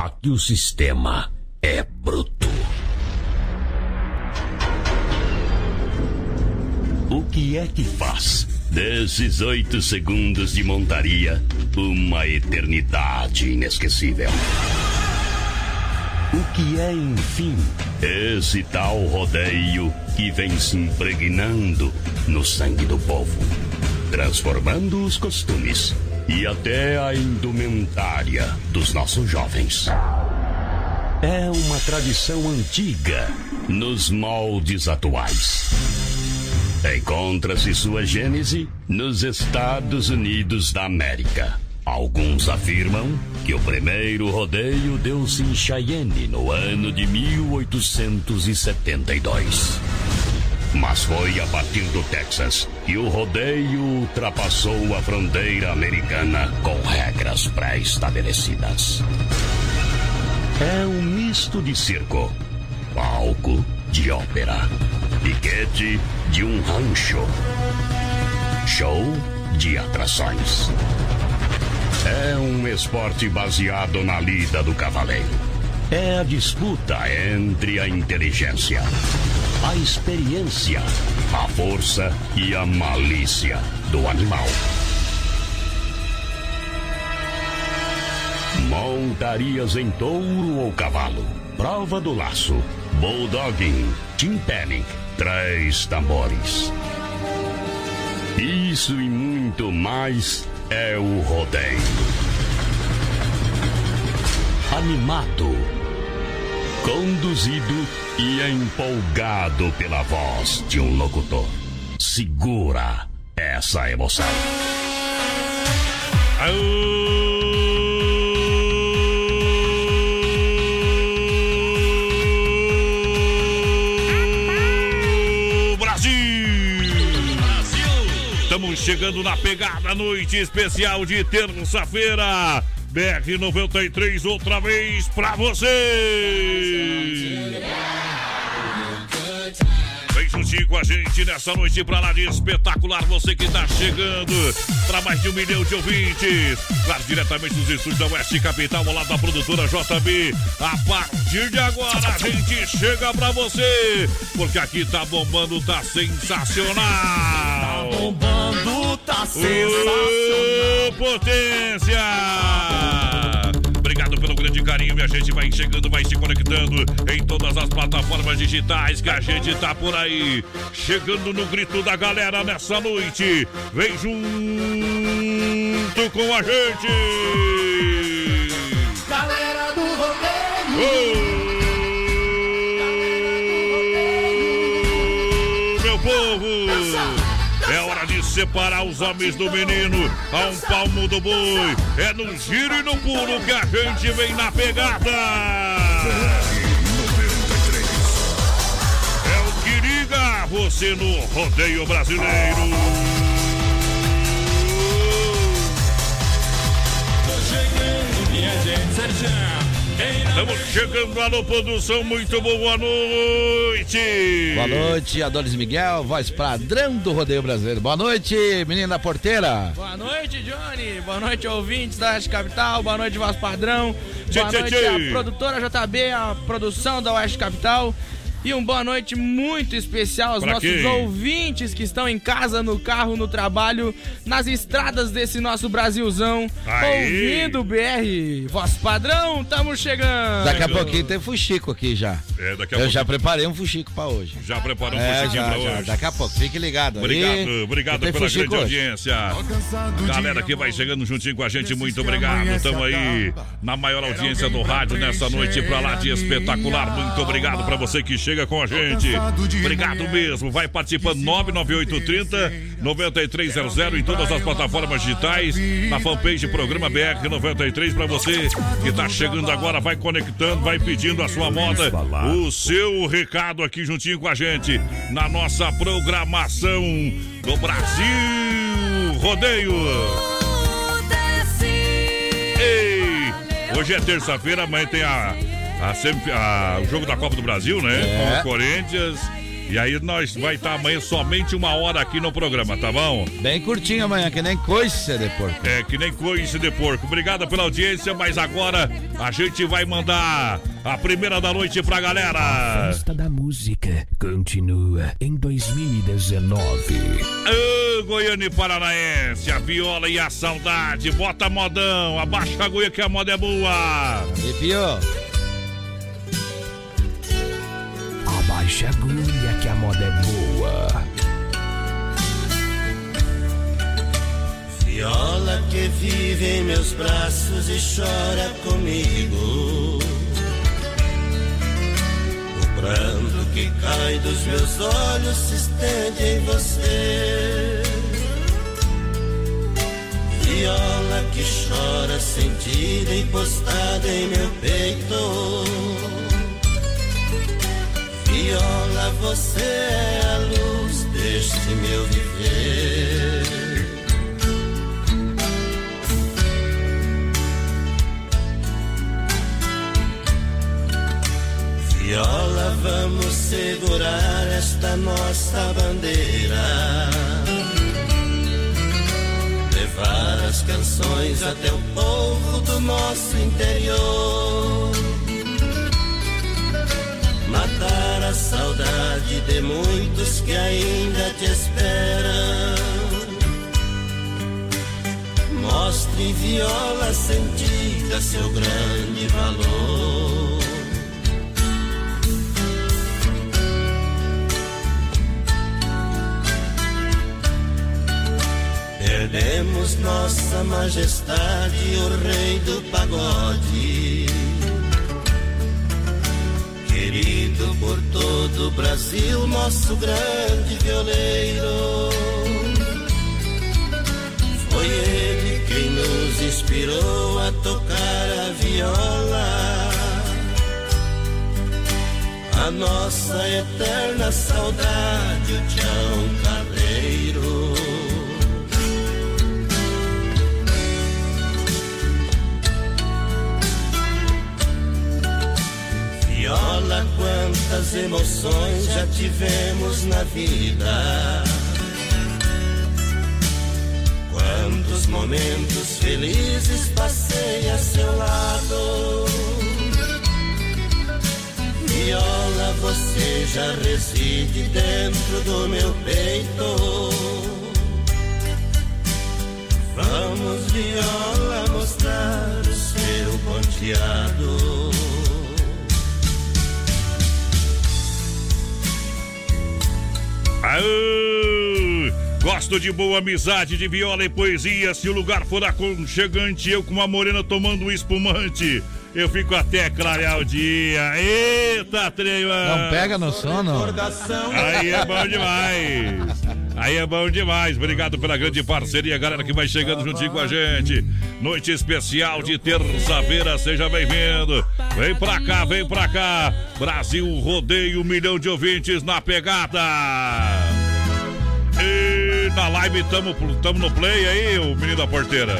Aqui o sistema é bruto. O que é que faz desses oito segundos de montaria uma eternidade inesquecível? O que é, enfim, esse tal rodeio que vem se impregnando no sangue do povo, transformando os costumes e até a indumentária dos nossos jovens? É uma tradição antiga nos moldes atuais. Encontra-se sua gênese nos Estados Unidos da América. Alguns afirmam que o primeiro rodeio deu-se em Cheyenne no ano de 1872. Mas foi a partir do Texas que o rodeio ultrapassou a fronteira americana com regras pré-estabelecidas. É um misto de circo, palco de ópera, piquete de um rancho, show de atrações. É um esporte baseado na lida do cavaleiro. É a disputa entre a inteligência, a experiência, a força e a malícia do animal. Montarias em touro ou cavalo, prova do laço, bulldogging, timpanic, três tambores. Isso e muito mais é o rodeio. Animado, conduzido e empolgado pela voz de um locutor. Segura essa emoção. Estamos chegando na pegada, noite especial de terça-feira. BR 93 outra vez pra você. Vem juntinho com a gente nessa noite pra lá de espetacular. Você que tá chegando para mais de um milhão de ouvintes. Claro, diretamente dos estúdios da Oeste Capital, ao lado da produtora JB. A partir de agora a gente chega pra você. Porque aqui tá bombando, tá sensacional. Tá bombando, sensacional. Ô, potência! Obrigado pelo grande carinho, minha gente. Vai chegando, vai se conectando em todas as plataformas digitais que a gente tá por aí. Chegando no grito da galera nessa noite. Vem junto com a gente. Separar os homens do menino a um palmo do boi. É no giro e no pulo que a gente vem na pegada. É o que liga você no rodeio brasileiro. Estamos chegando, alô produção, muito boa noite. Boa noite, Adonis Miguel, voz padrão do Rodeio Brasileiro. Boa noite, menina porteira. Boa noite, Johnny. Boa noite, ouvintes da Oeste Capital. Boa noite, voz padrão. Boa tchê, noite, tchê. a produtora JB, a produção da Oeste Capital. E uma boa noite muito especial aos Pra nossos quem? ouvintes que estão em casa, no carro, no trabalho, nas estradas desse nosso Brasilzão, Aí. ouvindo o BR. Voz padrão, estamos chegando. Daqui a pouquinho tem fuxico aqui já. É, daqui a Eu pouco já preparei um fuxico pra hoje. já preparou um É, pra já. hoje. Daqui a pouco, fique ligado aí. Obrigado, obrigado pela fuxico grande hoje. audiência. Galera que vai chegando juntinho com a gente, muito obrigado. Estamos aí na maior audiência do rádio nessa noite pra lá de espetacular. Muito obrigado pra você que chega com a gente. Obrigado mesmo. Vai participando 99830 9300 em todas as plataformas digitais, na fanpage Programa BR 93 pra você que tá chegando agora, vai conectando, vai pedindo a sua moda, o seu recado aqui juntinho com a gente na nossa programação do Brasil Rodeio. Ei, hoje é terça-feira, amanhã tem a, a, a- o jogo da Copa do Brasil, né? É. Com o Corinthians E aí nós vai estar amanhã somente uma hora aqui no programa, tá bom? Bem curtinho amanhã, que nem coice de porco. É, que nem coice de porco. Obrigado pela audiência, mas agora a gente vai mandar a primeira da noite pra galera. A festa da música continua em 2019. Ô, Goiânia e Paranaense, a viola e a saudade. Bota modão, abaixa a agulha que a moda é boa. E pior. Abaixa a agulha que a moda é boa. Viola que vive em meus braços e chora comigo. O pranto que cai dos meus olhos se estende em você. Viola que chora sentida encostada em meu peito. Viola, você é a luz deste meu viver. Viola, vamos segurar esta nossa bandeira. Levar as canções até o povo do nosso interior. Matar a saudade de muitos que ainda te esperam. Mostre viola sentida seu grande valor. Perdemos nossa majestade, o rei do pagode. Querido por todo o Brasil, nosso grande violeiro. Foi ele quem nos inspirou a tocar a viola. A nossa eterna saudade, o Tião Carreiro. Viola, quantas emoções já tivemos na vida. Quantos momentos felizes passei a seu lado. Viola, você já reside dentro do meu peito. Vamos, viola, mostrar o seu ponteado. Aô! Gosto de boa amizade, de viola e poesia. Se o lugar for aconchegante, eu com uma morena tomando um espumante. Eu fico até clarear o dia. Eita, trema! Não pega no sono? Aí é bom demais. Aí é bom demais. Obrigado pela grande parceria, galera que vai chegando juntinho com a gente. Noite especial de terça-feira, seja bem-vindo. Vem pra cá, vem pra cá. Brasil rodeio, um milhão de ouvintes na pegada. E na live tamo, tamo no play aí, o menino da porteira.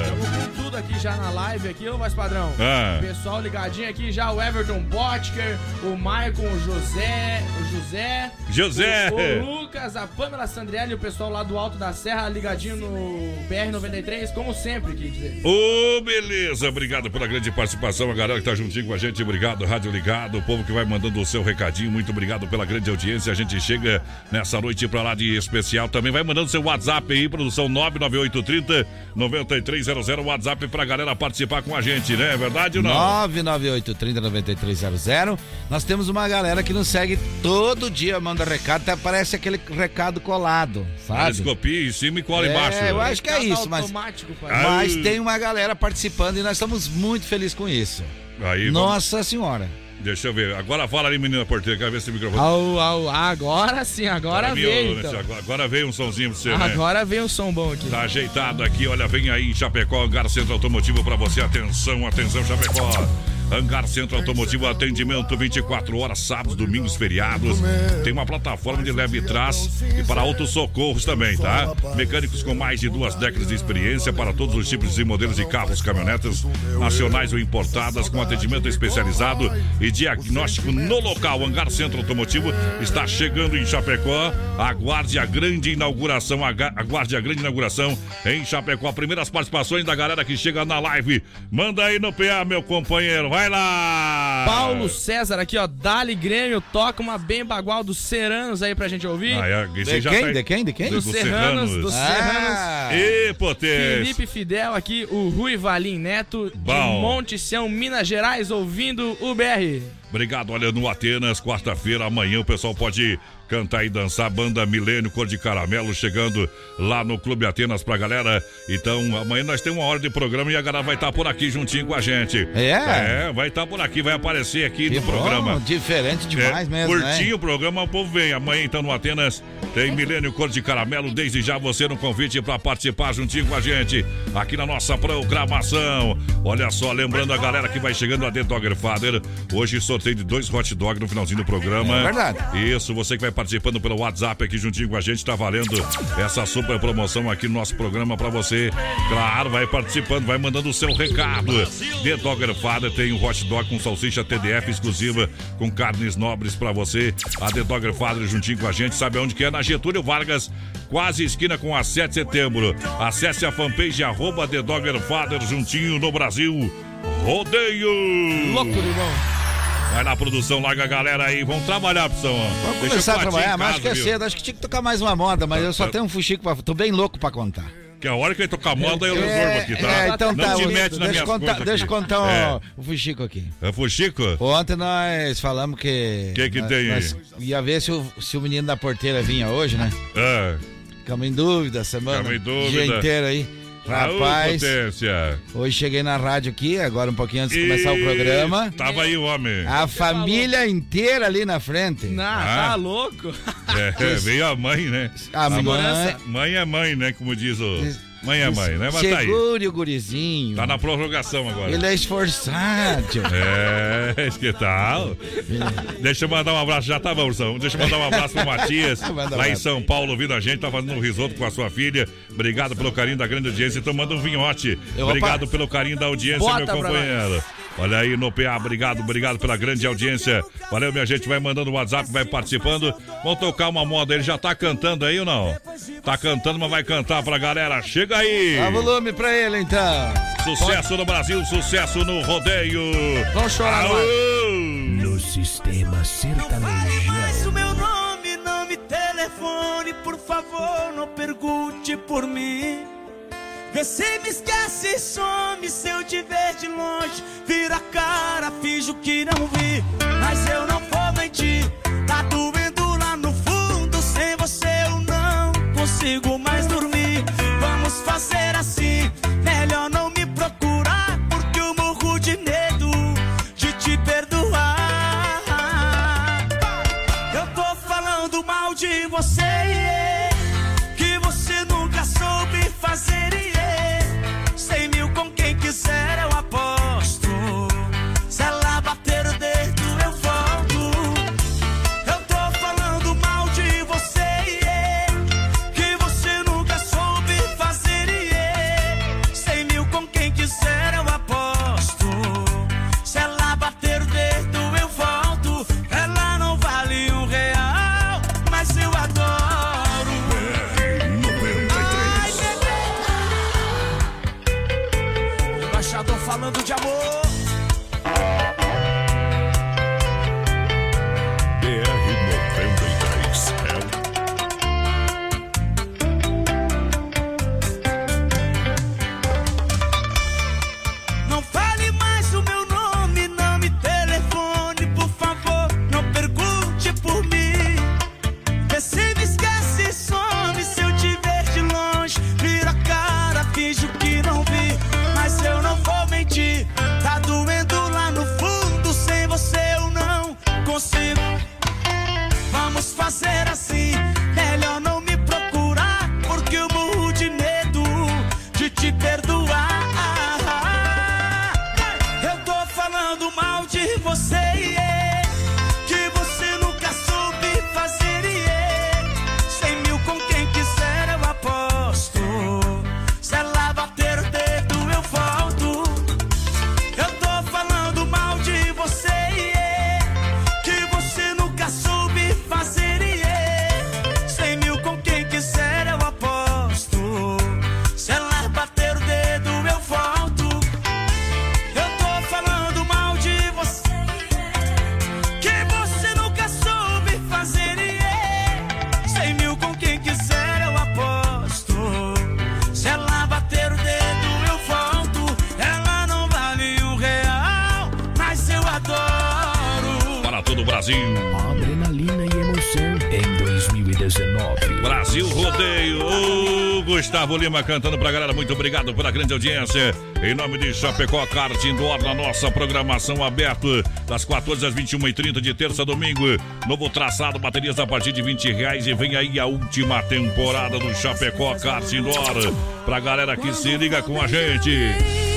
Aqui já na live aqui, ô mais padrão. Ah. Pessoal ligadinho aqui já, o Everton Botker, o Maicon, o José, o José. José. O, o Lucas, a Pamela Sandrielli, o pessoal lá do Alto da Serra ligadinho no BR-93, como sempre, quer dizer. Ô, beleza, obrigado pela grande participação, a galera que tá juntinho com a gente, obrigado, Rádio Ligado, o povo que vai mandando o seu recadinho, muito obrigado pela grande audiência, a gente chega nessa noite pra lá de especial, também vai mandando seu WhatsApp aí, produção 99830 9300, WhatsApp pra galera participar com a gente, né, é verdade ou não? 998309300. Nós temos uma galera que nos segue todo dia, manda recado, até parece aquele recado colado, sabe? Eles copiam em cima e cola É, embaixo. eu acho que é isso, mas, mas tem uma galera participando e nós estamos muito felizes com isso. Aí, vamos- Nossa senhora. Deixa eu ver, agora fala aí, menina porteira, quero ver esse microfone. Au, au, agora sim, agora Tá veio. né, Então. Agora, veio um somzinho pra você, né? Agora veio um som bom aqui. Tá ajeitado aqui, olha, vem aí em Chapecó, Hangar Centro Automotivo pra você. Atenção, atenção, Chapecó. Hangar Centro Automotivo, atendimento 24 horas, sábados, domingos, feriados. Tem uma plataforma de leve trás e para autossocorros também, tá? Mecânicos com mais de duas décadas de experiência para todos os tipos e modelos de carros, caminhonetas nacionais ou importadas, com atendimento especializado e diagnóstico no local. Hangar Centro Automotivo está chegando em Chapecó. Aguarde a grande inauguração, aguarde a grande inauguração em Chapecó. Primeiras participações da galera que chega na live. Manda aí no PA, meu companheiro. Vai lá! Paulo César aqui, ó. Dali Grêmio, toca uma bem bagual dos Serranos aí pra gente ouvir. Ah, é, de, quem? Tá... de quem? De quem? Dos, Serranos. Dos ah. Serranos. E potência. Felipe Fidel aqui, o Rui Valim Neto, Bom. de Monte Sião, Minas Gerais, ouvindo o BR. Obrigado, olha, no Atenas, quarta-feira, amanhã o pessoal pode cantar e dançar. Banda Milênio Cor de Caramelo chegando lá no Clube Atenas pra galera. Então, amanhã nós temos uma hora de programa e a galera vai estar tá por aqui juntinho com a gente. É? É, vai estar tá por aqui, vai aparecer aqui que no bom, programa. Diferente demais é, mesmo. Curtinho né? o programa, o povo vem. Amanhã, então, no Atenas, tem Milênio Cor de Caramelo. Desde já você no convite para participar juntinho com a gente aqui na nossa programação. Olha só, lembrando a galera que vai chegando a The Dogger Father. Hoje sorteio de dois hot dog no finalzinho do programa. É verdade. Isso, você que vai participando pelo WhatsApp aqui juntinho com a gente, tá valendo essa super promoção aqui no nosso programa para você. Claro, vai participando, vai mandando o seu recado. The Dogger Father tem um hot dog com salsicha TDF exclusiva com carnes nobres para você. A The Dogger Father juntinho com a gente, sabe onde que é? Na Getúlio Vargas, quase esquina com a 7 de setembro. Acesse a fanpage arroba The Dogger Father juntinho no Brasil. Rodeio! Louco, irmão! Vai na produção, larga a galera aí. Vamos trabalhar, pessoal. Vamos Deixa começar a trabalhar, mas acho que é cedo. Acho que tinha que tocar mais uma moda, mas eu só tenho um fuxico pra. Tô bem louco pra contar. Que a hora que ele tocar moda eu resolvo é, aqui, tá? É, então não tá. Te mete deixa, deixa, contar, deixa eu contar o, é. o fuxico aqui. É o fuxico? Ontem nós falamos que. O que que nós, tem aí? Ia ver se o, se o menino da porteira vinha hoje, né? É. Ficamos em dúvida semana. Ficamos em dúvida. Dia inteiro aí. Rapaz, potência. hoje cheguei na rádio aqui, agora um pouquinho antes de começar o programa. Tava aí o homem. A família inteira ali na frente. Não, ah. tá louco. É, veio a mãe, né? A, a mãe. Mãe é mãe, né? Como diz o. Mãe é mãe, né? Mas Segure tá o gurizinho. Tá na prorrogação agora. Ele é esforçado. É, que tal? Deixa eu mandar um abraço, já tá bom, Ursão. Deixa eu mandar um abraço pro Matias, lá em São Paulo, ouvindo a gente, tá fazendo um risoto com a sua filha. Obrigado pelo carinho da grande audiência. Então manda um vinhote. Obrigado pelo carinho da audiência, Bota meu companheiro. Olha aí no PA, obrigado, obrigado pela grande audiência. Valeu, minha gente, vai mandando o WhatsApp, vai participando. Vamos tocar uma moda, ele já tá cantando aí ou não? Tá cantando, mas vai cantar pra galera. Chega aí! Dá volume pra ele então. Sucesso no Brasil, sucesso no rodeio. Vamos chorar Aô! no sistema sertanejo. Mas o meu nome, não me telefone, por favor, não pergunte por mim. Se me esquece some se eu te ver de longe. Vira a cara, finjo que não vi. Mas eu não vou mentir. Tá doendo lá no fundo. Sem você eu não consigo Brasil. Adrenalina e emoção em 2019. Brasil Rodeio. Ô, Gustavo Lima cantando pra galera. Muito obrigado pela grande audiência. Em nome de Chapecó Kart Indoor, na nossa programação aberta das 14 às 21h30 de terça a domingo. Novo traçado, baterias a partir de 20 reais. E vem aí a última temporada do Chapecó Kart Indoor. Pra galera que se liga com a gente.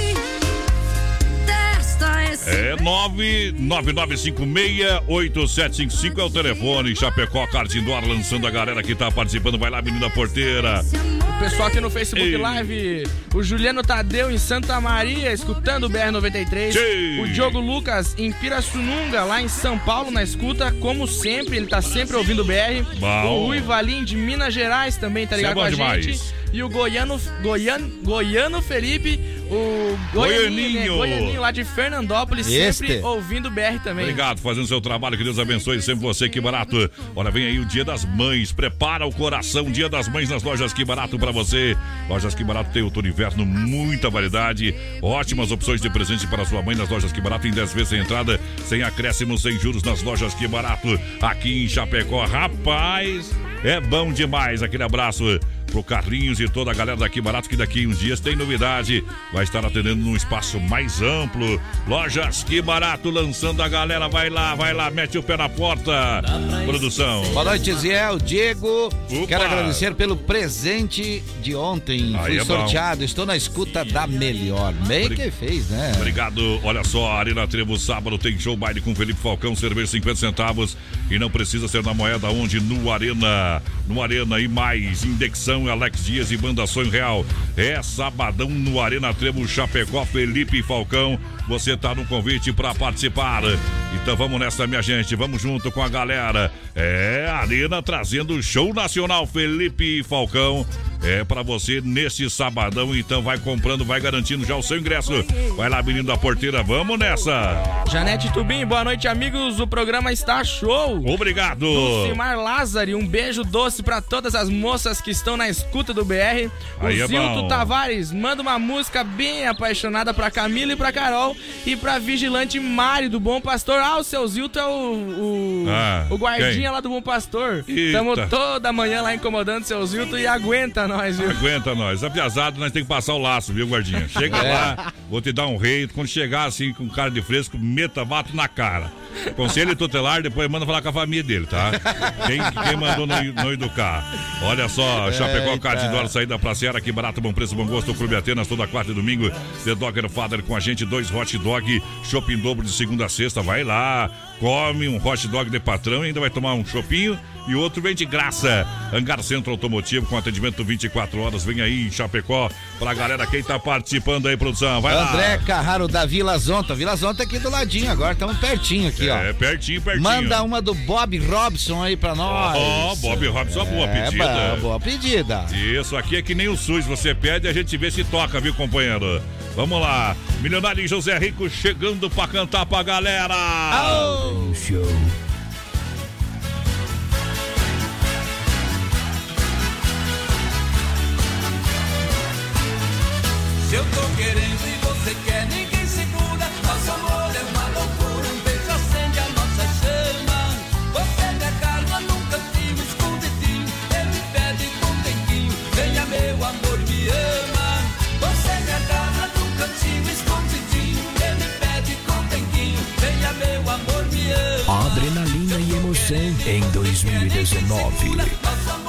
É 999568755 é o telefone. Chapecó Kart Indoor lançando a galera que tá participando. Vai lá, menina porteira. O pessoal aqui no Facebook Ei. Live, o Juliano Tadeu em Santa Maria, escutando o BR-93. Sim. O Diogo Lucas em Pirassununga, lá em São Paulo, na escuta. Como sempre, ele tá sempre ouvindo o BR. Bom. O Rui Valim de Minas Gerais também tá é ligado bom com a demais. gente. E o Goiano, Goiano, Goiano Felipe, o Goianinho, né? Goianinho. Goianinho lá de Fernandópolis, Este. sempre ouvindo o BR também. Obrigado, fazendo seu trabalho. Que Deus abençoe sempre você, que barato. Olha, vem aí o Dia das Mães. Prepara o coração. Dia das Mães nas lojas Que Barato pra você. Lojas Que Barato tem outono e inverno, muita variedade. Ótimas opções de presente para sua mãe nas lojas Que Barato. Em 10 vezes sem entrada, sem acréscimo, sem juros nas lojas Que Barato. Aqui em Chapecó. Rapaz, é bom demais. Aquele abraço pro Carlinhos e toda a galera daqui barato que daqui uns dias tem novidade. Vai estar atendendo num espaço mais amplo. Lojas que barato lançando a galera. Vai lá, vai lá, mete o pé na porta. Produção. Boa noite, Ziel, Diego. Opa. Quero agradecer pelo presente de ontem. Aí Fui é bom. sorteado, estou na escuta da melhor. Bem Obri- que fez, né? Obrigado. Olha só, Arena Trevo, sábado tem show baile com Felipe Falcão, cerveja 50 centavos. E não precisa ser na moeda onde? No Arena. No Arena e mais. Alex Dias e Banda Sonho Real. É sabadão no Arena Trevo, Chapecó, Felipe Falcão. Você tá no convite para participar. Então vamos nessa, minha gente. Vamos junto com a galera. É, Arena trazendo o show nacional Felipe Falcão. É para você nesse sabadão, então vai comprando, vai garantindo já o seu ingresso. Vai lá, menino da porteira, vamos nessa. Janete Tubim, boa noite, amigos. O programa está show. Obrigado. Simar Lázari, um beijo doce pra todas as moças que estão na escuta do BR. O Aí é Zilto. Tavares manda uma música bem apaixonada pra Camila e pra Carol e pra Vigilante Mário do Bom Pastor. Ah, o seu Zilto é o, o, Ah, o guardinha quem? Lá do Bom Pastor. Eita. Tamo toda manhã lá incomodando o seu Zilto e aguenta nós, viu? Aguenta nós. Apiazado, nós temos que passar o laço, viu, guardinha? Chega lá, vou te dar um rei. Quando chegar assim com cara de fresco, meta, bato na cara. Conselho tutelar, depois manda falar com a família dele, tá? Quem, quem mandou não, não educar? Olha só, Chapecó, Eita. Card Dólar, saída pra Seara, que barato, bom preço, bom gosto. Clube Atenas, toda quarta e domingo. The Dogger Father com a gente, dois hot dog, shopping dobro de segunda a sexta. Vai lá, come um hot dog de patrão e ainda vai tomar um chopinho e outro vem de graça. Hangar Centro Automotivo com atendimento 24 horas. Vem aí em Chapecó pra galera quem tá participando aí, produção. Vai André lá. Carraro da Vila Zonta. Vila Zonta aqui do ladinho agora, estamos pertinho aqui, ó. É, pertinho, pertinho. Manda uma do Bob Robson aí pra nós. Ó, Bob Robson, boa É, pedida. boa, boa pedida. Isso, aqui é que nem o SUS, você pede e a gente vê se toca, viu, companheiro? Vamos lá, Milionário José Rico chegando pra cantar pra galera. Show. Se eu tô querendo e você quer, ninguém segura. Nosso em 2019.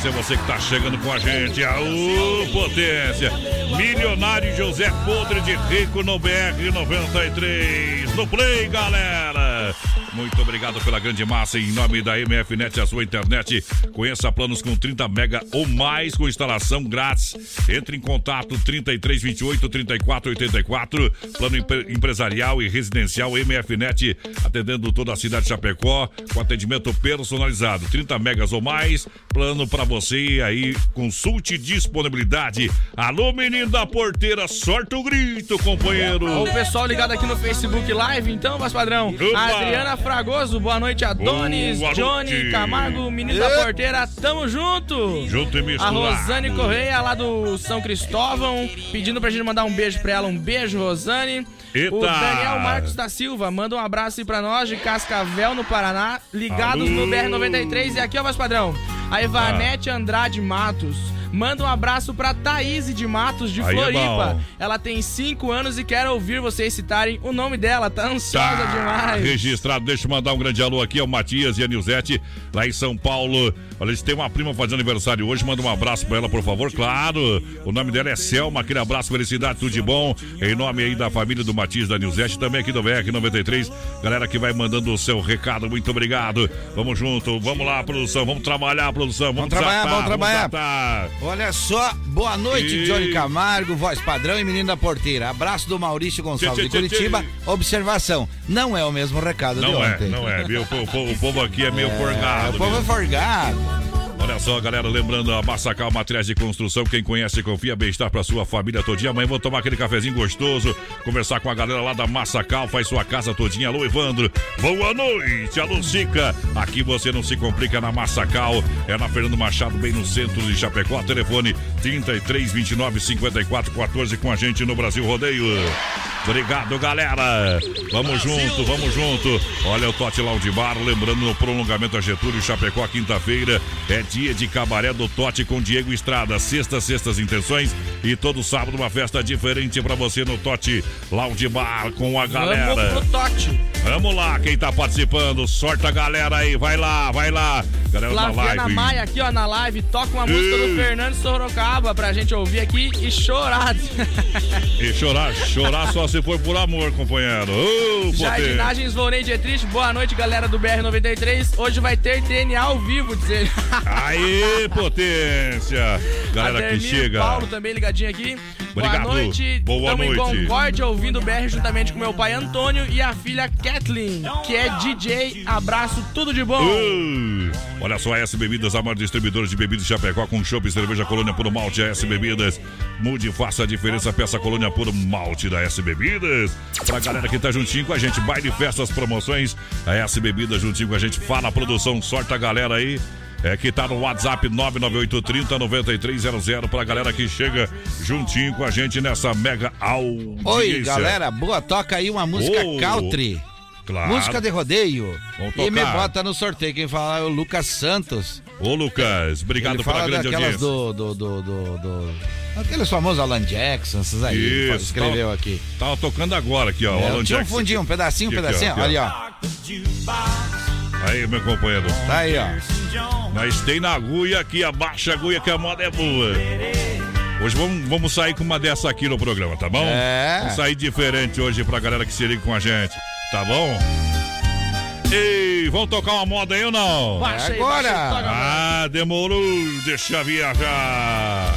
Audiência. Você que tá chegando com a gente. Aô, potência. Milionário José Podre de Rico no BR 93. No Play, galera. Muito obrigado pela grande massa. Em nome da MFNet, a sua internet. Conheça planos com 30 mega ou mais com instalação grátis. Entre em contato 3328 3484. Plano empresarial e residencial MFNet, atendendo toda a cidade de Chapecó, com atendimento personalizado. 30 megas ou mais. Plano para você aí. Consulte disponibilidade. Alô, menino da porteira, sorte o grito, companheiro. O pessoal ligado aqui no Facebook Live, então, mas padrão. Opa. Adriana Fragoso, boa noite, Adonis, boa Johnny, noite. Camargo, menino da porteira, tamo junto. Junto e misturado. A Rosane Correia, lá do São Cristóvão, pedindo pra gente mandar um beijo pra ela. Um beijo, Rosane. Eita. O Daniel Marcos da Silva manda um abraço aí pra nós de Cascavel, no Paraná, ligados Alô. no BR-93. E aqui, ó, voz padrão, a Ivanete ah. Andrade Matos. Manda um abraço pra Thaís de Matos, de Aí é Floripa. É Ela tem 5 anos e quer ouvir vocês citarem o nome dela. Tá ansiosa tá demais. Registrado. Deixa eu mandar um grande alô aqui ao Matias e a Nilzete, lá em São Paulo. Olha, eles têm uma prima fazendo aniversário hoje. Manda um abraço pra ela, por favor. Claro. O nome dela é Selma. Aquele abraço, felicidade, tudo de bom. Em nome aí da família do Matias da Nilzete, também aqui do BR93. Galera que vai mandando o seu recado, muito obrigado. Vamos junto, vamos lá, produção. Vamos trabalhar, produção. Vamos, vamos trabalhar, vamos trabalhar. Vamos Olha só, boa noite, e... Johnny Camargo, voz padrão e menino da porteira. Abraço do Maurício Gonçalves de Curitiba. Observação, não é o mesmo recado não de ontem. Não é, não é. O, povo aqui é meio é, forgado. O povo é forgado. Olha só, galera, lembrando a Massacal Materiais de Construção, quem conhece confia bem-estar para sua família todinha. Amanhã vou tomar aquele cafezinho gostoso, conversar com a galera lá da Massacal, faz sua casa todinha. Alô, Evandro, boa noite, alô, Sica. Aqui você não se complica na Massacal, é na Fernando Machado, bem no centro de Chapecó. Telefone 33 29 54 14 com a gente no Brasil Rodeio. Obrigado, galera. Vamos junto, vamos junto. Olha o Tote Bar, lembrando no prolongamento a Getúlio Chapecó, quinta-feira. É dia de cabaré do Tote com Diego Estrada. Sexta, sextas intenções. E todo sábado uma festa diferente para você no Tote Lounge Bar com a galera. Vamos pro Tote. Vamos lá, quem tá participando, sorta a galera aí, vai lá, vai lá. Galera Flaviana live. Maia aqui, ó, na live, toca uma música do Fernando Sorocaba pra gente ouvir aqui e chorar. E chorar, chorar só se for por amor, companheiro. Oh, Jardinagens Volney Dietrich, boa noite, galera do BR-93. Hoje vai ter DNA ao vivo, dizer. Aê, potência! Galera que chega. Paulo também ligadinho aqui. Obrigado. Boa noite. Boa Estamos noite. em Concórdia ouvindo o BR juntamente com meu pai Antônio e a filha Kathleen, que é DJ. Abraço, tudo de bom. Uh, olha só, a S Bebidas, a maior distribuidora de bebidas de Chapecó com chopp e cerveja Colônia Puro Malte. A S Bebidas, mude e faça a diferença. Peça Colônia Puro Malte da S Bebidas. Pra galera que tá juntinho com a gente, baile, festas, promoções. A S Bebidas juntinho com a gente. Fala a produção, sorte a galera aí é que tá no WhatsApp 99830 9300 pra galera que chega juntinho com a gente nessa mega audiência. Oi, galera, boa, toca aí uma música oh, country. Claro. Música de rodeio. E me bota no sorteio. Quem fala é o Lucas Santos. Ô, Lucas, obrigado Ele pela grande audiência. Do, do, do, do, do... Aqueles famosos Alan Jackson, esses aí, Isso, escreveu tava, aqui. Tava tocando agora aqui, ó. É, Alan tinha um fundinho, um pedacinho, um pedacinho. Aqui, ó, Olha, ó. Aí, meu companheiro. Tá aí, ó. Nós tem na agulha aqui, abaixa a agulha que a moda é boa. Hoje vamos, vamos sair com uma dessa aqui no programa, tá bom? É. Vamos sair diferente hoje pra galera que se liga com a gente, tá bom? Ei, vamos tocar uma moda aí ou não? Baixa aí, Agora! Baixa aí, ah, demorou. Deixa viajar.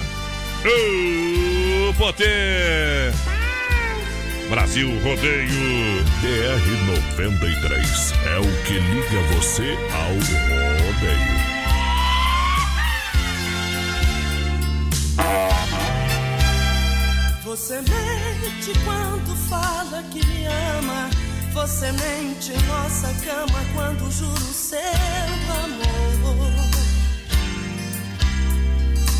Ô, Potê! Brasil Rodeio BR-93 é o que liga você ao rodeio. Você mente quando fala que me ama. Você mente em nossa cama quando juro seu amor.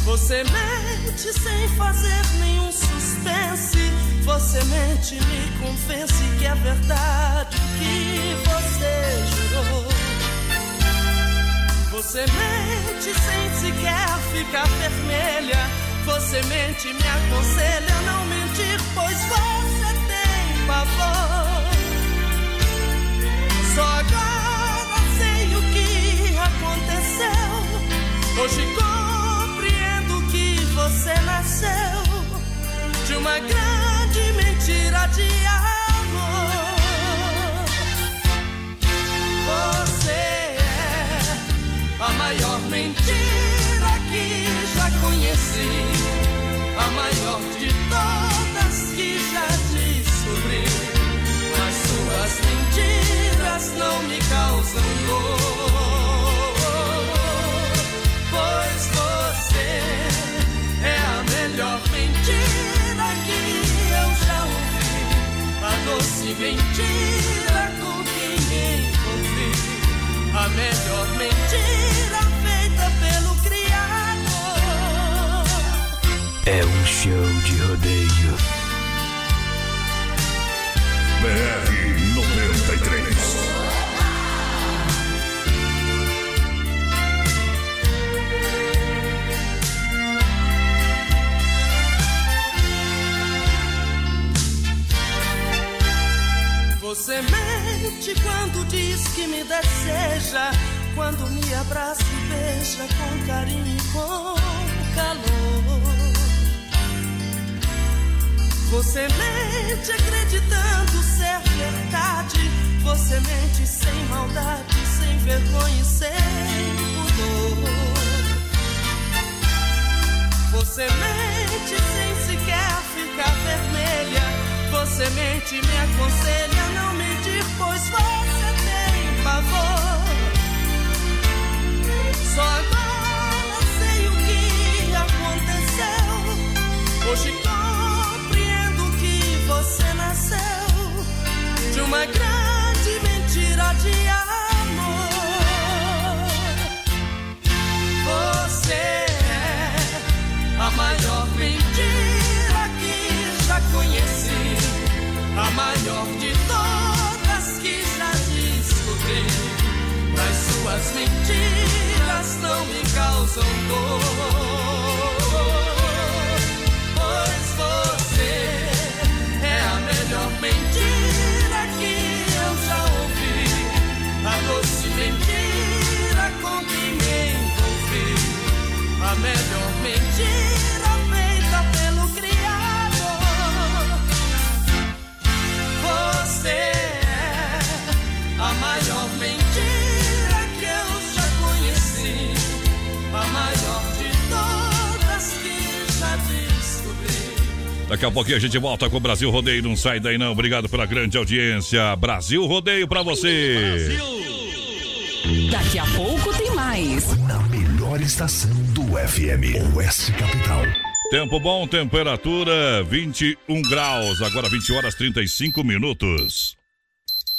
Você mente sem fazer nenhum suspense. Você mente, me convence que é verdade o que você jurou. Você mente sem sequer ficar vermelha você mente, me aconselha a não mentir, pois você tem pavor. Só agora sei o que aconteceu. Hoje compreendo que você nasceu de uma grande mentira de amor. Você é a maior mentira que já conheci a maior de todas que já descobri. As suas mentiras não me causam dor, pois você é a melhor mentira que eu já ouvi. A doce mentira com que me envolvi, a melhor mentira é um show de rodeio. BR 93. Você mente quando diz que me deseja, quando me abraça e beija com carinho e com calor. Você mente acreditando ser verdade. Você mente sem maldade, sem vergonha e sem pudor. Você mente sem sequer ficar vermelha. Você mente me aconselha não mentir, pois você Hoje você nasceu de uma grande mentira de amor. Você é a maior mentira que já conheci, a maior de todas que já descobri. Mas suas mentiras não me causam dor. A melhor mentira feita pelo Criador. Você é a maior mentira que eu já conheci. A maior Daqui a pouquinho a gente volta com o Brasil Rodeio. Não sai daí não. Obrigado pela grande audiência. Brasil Rodeio pra você. Brasil. Daqui a pouco tem mais. Na melhor estação do FM, Oeste Capital. Tempo bom, temperatura 21 graus. Agora 20 horas 35 minutos.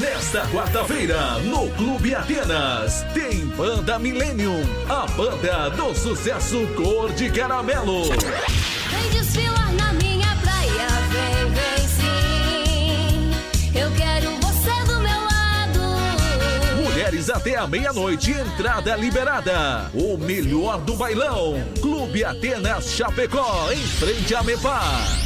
Nesta quarta-feira, no Clube Atenas, tem Banda Millennium, a banda do sucesso Cor de Caramelo. Vem desfilar na minha praia, vem, vem sim. Eu quero você do meu lado. até a meia-noite, entrada liberada. O melhor do bailão. Clube Atenas Chapecó, em frente a Mepar.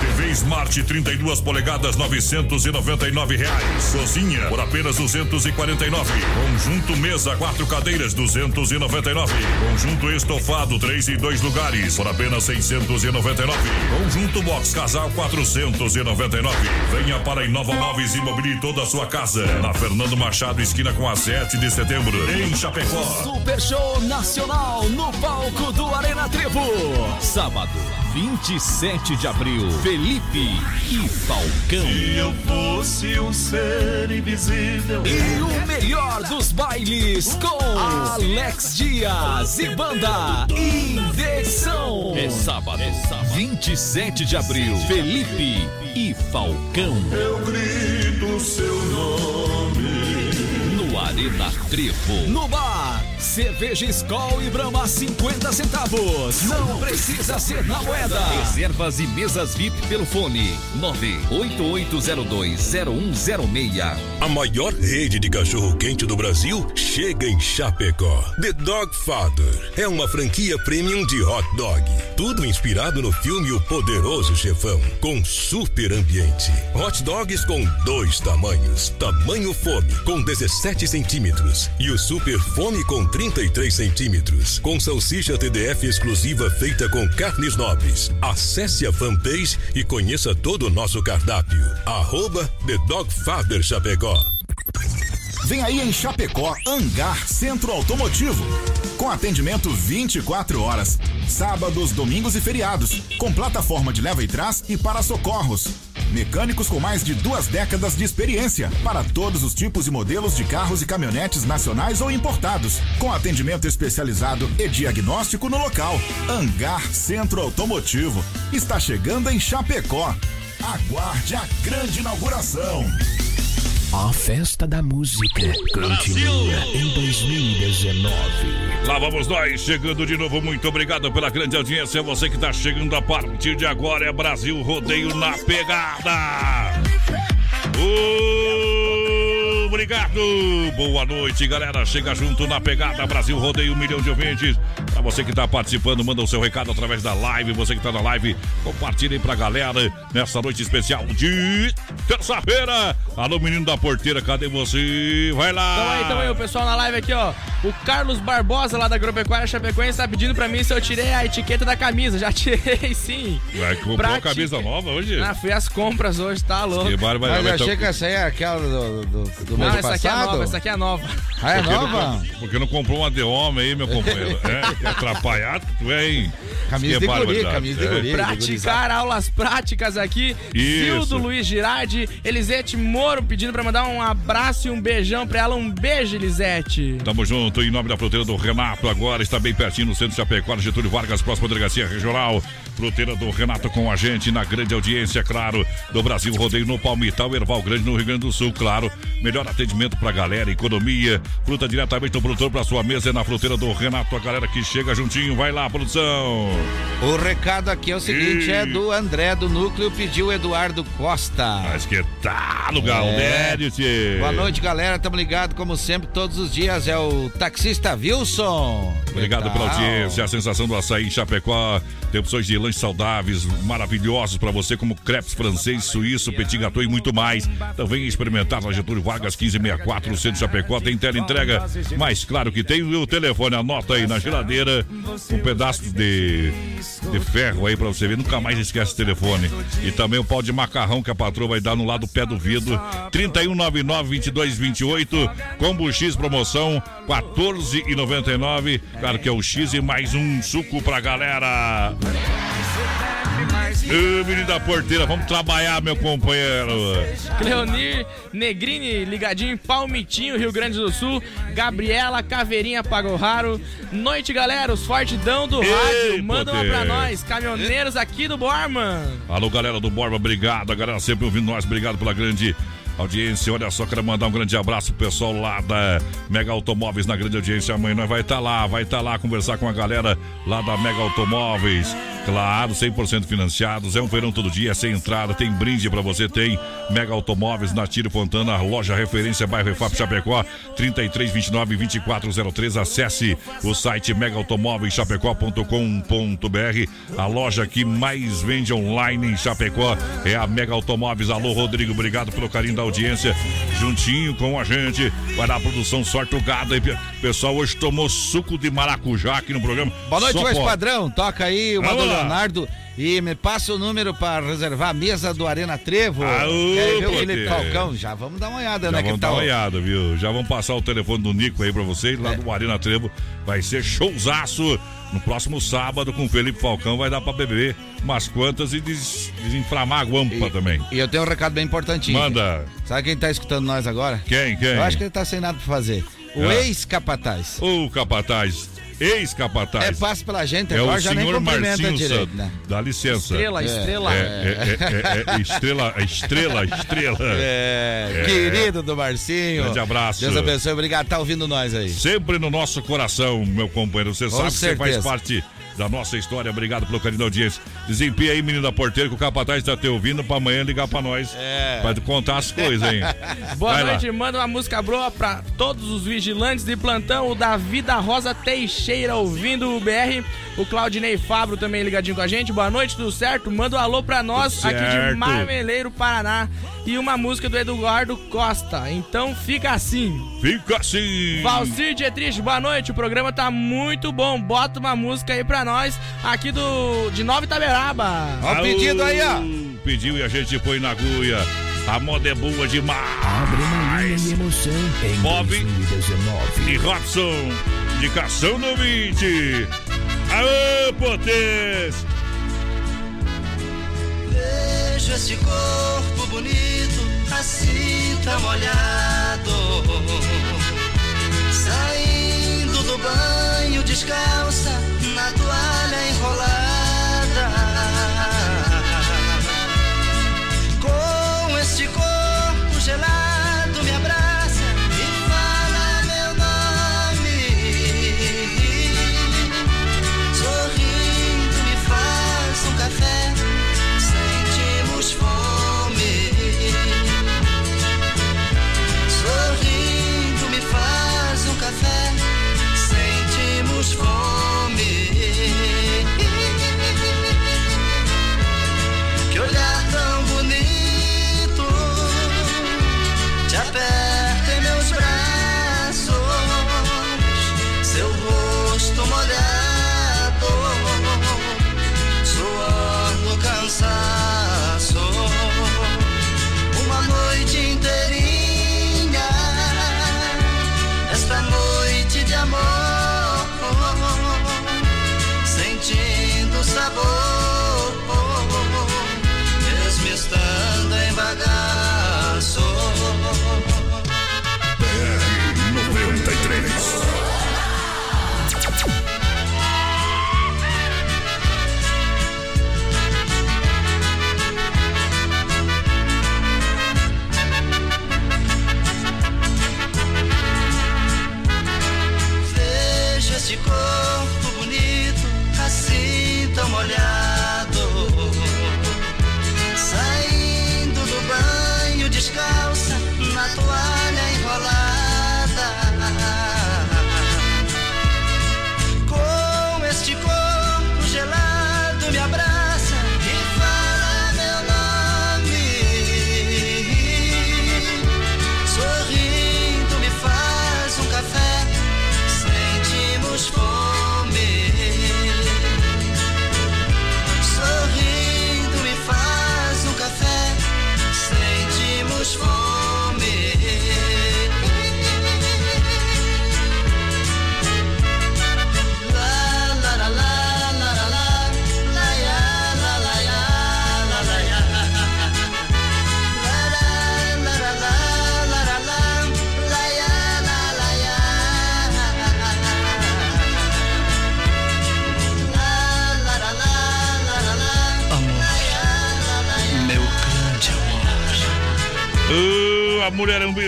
TV Smart 32 polegadas 999 reais. Cozinha por apenas 249. Conjunto mesa quatro cadeiras 299. Conjunto estofado 3 e 2 lugares por apenas 699. Conjunto box casal 499. Venha para Inova Móveis e mobilie toda a sua casa. Na Fernando Machado esquina com a 7 de setembro em Chapecó. Super Show Nacional no palco do Arena Trevo. Sábado 27 de abril, Felipe e Falcão. Se eu fosse um ser invisível. E o melhor dos bailes com Alex Dias e banda Indeção. É sábado, é sábado, 27 de abril, Felipe e Falcão. Eu grito seu nome. No Arena Trevo. No bar. Cerveja Skol e Brahma 50 centavos. Não precisa ser na moeda. Reservas e mesas VIP pelo fone 988020106. A maior rede de cachorro quente do Brasil chega em Chapecó. The Dog Father é uma franquia premium de hot dog. Tudo inspirado no filme O Poderoso Chefão, com super ambiente. Hot dogs com dois tamanhos: tamanho fome com 17 centímetros e o super fome com 33 centímetros, com salsicha TDF exclusiva feita com carnes nobres. Acesse a fanpage e conheça todo o nosso cardápio. Arroba The Dog Father Chapecó. Vem aí em Chapecó, Angar Centro Automotivo. Com atendimento 24 horas, sábados, domingos e feriados, com plataforma de leva e trás e para socorros. Mecânicos com mais de duas décadas de experiência para todos os tipos e modelos de carros e caminhonetes nacionais ou importados, com atendimento especializado e diagnóstico no local. Angar Centro Automotivo está chegando em Chapecó. Aguarde a grande inauguração. A festa da música continua em 2019. Lá vamos nós, chegando de novo. Muito obrigado pela grande audiência. Você que está chegando a partir de agora é Brasil Rodeio na pegada. Obrigado. Boa noite, galera. Chega junto na pegada Brasil Rodeio, um milhão de ouvintes. Pra você que tá participando, manda o seu recado através da live. Você que tá na live, compartilhe pra galera nessa noite especial de terça-feira. Alô, menino da porteira, cadê você? Vai lá. Então aí, então aí, o pessoal na live aqui, ó. O Carlos Barbosa, lá da Agropecuária Chapecoense, tá pedindo pra mim se eu tirei a etiqueta da camisa. Já tirei, sim. Vai comprar a camisa nova hoje? Ah, fui às compras hoje, tá louco. Que barbaridade. Mas eu Então- achei que essa aí é aquela do, do, do Não, essa aqui é nova, essa aqui é nova. Ah, é Porque não nova? com- Porque não comprou uma de homem aí, meu companheiro. É, que atrapalhado que tu é, hein? Camisa de guri, camisa de É. guri. Praticar aulas práticas aqui. Isso. Zildo Luiz Girardi, Elisete Moro pedindo pra mandar um abraço e um beijão pra ela. Um beijo, Elisete. Tamo junto, em nome da fruteira do Renato, agora está bem pertinho no centro de Chapecó, Getúlio Vargas, próxima delegacia regional. Fruteira do Renato com a gente, na grande audiência, claro, do Brasil Rodeio no Palmital, Erval Grande, no Rio Grande do Sul, claro. Melhor atendimento pra galera, economia, fruta diretamente do produtor pra sua mesa, é na fruteira do Renato, a galera que chega juntinho, vai lá, produção. O recado aqui é o seguinte, E- é do André do Núcleo, pediu Eduardo Costa. Mas que tal, Galdério, tchê? Boa noite, galera. Tamo ligado, como sempre, todos os dias. É o taxista Wilson. Obrigado pela audiência. A sensação do açaí em Chapecó. Tem opções de lanches saudáveis, maravilhosos para você, como crepes francês, suíço, petit gâteau e muito mais. Então venha experimentar na Getúlio Vargas 1564, no centro de Chapecó. Tem tela entrega, mas claro que tem o telefone. Anota aí na geladeira um pedaço de de ferro aí pra você ver. Nunca mais esquece o telefone. E também o pau de macarrão que a patroa vai dar no lado do pé do vidro. 3199-2228. Combo X promoção 14,99. Claro que é o X e mais um suco pra galera. Ô, menino da porteira, vamos trabalhar, meu companheiro. Cleonir Negrini, ligadinho em Palmitinho, Rio Grande do Sul. Gabriela Caveirinha Pagorraro. Noite, galera, os fortidão do Ei, rádio. Manda uma pra nós, caminhoneiros aqui do Borman. Alô, galera do Borba, obrigado. A galera sempre ouvindo nós, obrigado pela grande audiência. Olha só, quero mandar um grande abraço pro pessoal lá da Mega Automóveis na grande audiência. Amanhã nós vai estar lá, vai estar lá conversar com a galera lá da Mega Automóveis. Claro, 100% financiados. É um verão todo dia, é sem entrada, tem brinde pra você, tem Mega Automóveis na Tiro Fontana, loja referência bairro Refap Chapecó, 3329 2403. Acesse o site megaautomóveischapecó.com.br. A loja que mais vende online em Chapecó é a Mega Automóveis. Alô, Rodrigo, obrigado pelo carinho da audiência. Juntinho com a gente, vai dar a produção sorte o gado aí. Pessoal, hoje tomou suco de maracujá aqui no programa. Boa noite, Só voz pode. padrão. Toca aí lá. Leonardo. E me passa o número para reservar a mesa do Arena Trevo. Aô, Quer ver o. Felipe Falcão? Já vamos dar uma olhada, Já né? vamos que dar uma olhada, viu? Já vamos passar o telefone do Nico aí pra vocês, É. lá do Arena Trevo. Vai ser showzaço no próximo sábado com o Felipe Falcão. Vai dar pra beber umas quantas e des- desinflamar a guampa também. E eu tenho um recado bem importantinho. Manda. Sabe quem tá escutando nós agora? Quem, quem? Eu acho que ele tá sem nada pra fazer. O É. ex-capataz. Ô, capataz. Ex-capataz. É, passa pela gente É agora, o já nem senhor cumprimenta Marcinho direito, né? Dá licença. Estrela, É. estrela. É, é, é, é, é, estrela, estrela, estrela. É, É. querido do Marcinho. Grande abraço. Deus abençoe, obrigado, tá ouvindo nós aí. Sempre no nosso coração, meu companheiro. Você Com sabe que você faz certeza. parte da nossa história. Obrigado pelo carinho da audiência. Desempenha aí, menino da porteira, que o capataz tá te ouvindo pra amanhã ligar pra nós. É. Pra contar as coisas, hein? Boa Vai lá. noite, manda uma música boa pra todos os vigilantes de plantão, o Davi da Rosa Teixeira ouvindo o BR, o Claudinei Fabro também ligadinho com a gente. Boa noite, tudo certo? Manda um alô pra nós aqui de. Marmeleiro, Paraná e uma música do Eduardo Costa. Então fica assim. Fica assim. Valcir Dietrich, boa noite. O programa tá muito bom. Bota uma música aí pra nós aqui do de Nova Itaberaba. Ó o pedido aí, ó. Pediu e a gente põe na agulha. A moda é boa demais. Adrenalina e emoção em Bob 2019. E Robson, indicação no 20. Aô, potência! Vejo esse corpo bonito, assim tá molhado. Saindo do banho descalça,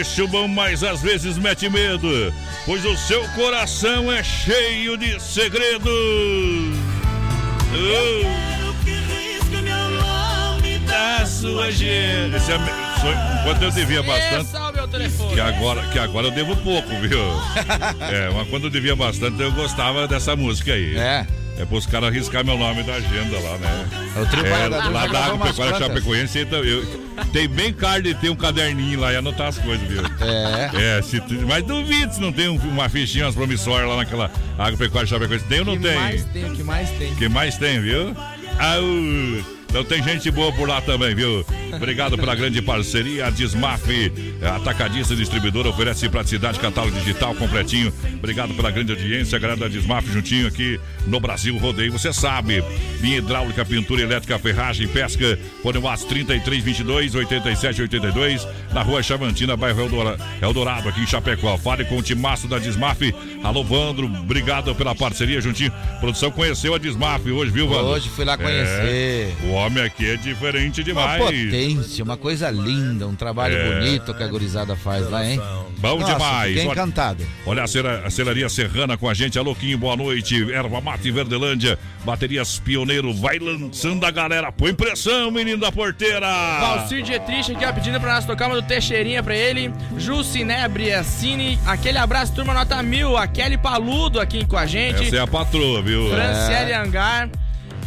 bicho bom, mas às vezes mete medo, pois o seu coração é cheio de segredos. Quero que risque meu nome da sua agenda. Esse é, foi, quando eu devia bastante. É. Que agora, que agora eu devo pouco, viu? É, mas quando eu devia bastante, eu gostava dessa música aí. É. É pros caras arriscar meu nome da agenda lá, né? É o trabalhador é, lá já da Agropecuária. Chapecoense, então, eu, tem bem cara de ter um caderninho lá e anotar as coisas, viu? É. É, se, tu- mas duvido se não tem um- uma fichinha, umas promissórias lá naquela Agropecuária Chapecoense. Tem ou não que tem? mais tem, o que mais tem. que mais tem, viu? Au! Então tem gente boa por lá também, viu? Obrigado pela grande parceria. A Desmaf, é, atacadista e distribuidora, oferece praticidade, catálogo digital completinho. Obrigado pela grande audiência, a galera da Desmaf juntinho aqui no Brasil Rodeio. Você sabe, linha hidráulica, pintura elétrica, ferragem, pesca, fone WhatsApp 3322 8782, na rua Chavantina, bairro Eldora- Eldorado, aqui em Chapecó. Fale com o timaço da Desmaf. Alô, Vandro, obrigado pela parceria juntinho. produção conheceu a Desmaf hoje, viu, Vandro? Hoje fui lá É, conhecer. o homem aqui é diferente Uma demais. potência, uma coisa linda, um trabalho É. bonito que a gurizada faz lá, hein? Bom Nossa, demais. Fiquei Olha- encantado. Olha a, cera- a Celaria Serrana com a gente. Alô, boa noite. Erva Mate Verdelândia. Baterias Pioneiro. Vai lançando a galera. Põe pressão, menino da porteira. Valcir Dietrich aqui, ó, pedindo pra nós tocar uma do Teixeirinha pra ele. Ju Cinebre, Cine, aquele abraço, turma nota mil. A Kelly Paludo aqui com a gente. Essa é a patroa, viu? Franciele Angar.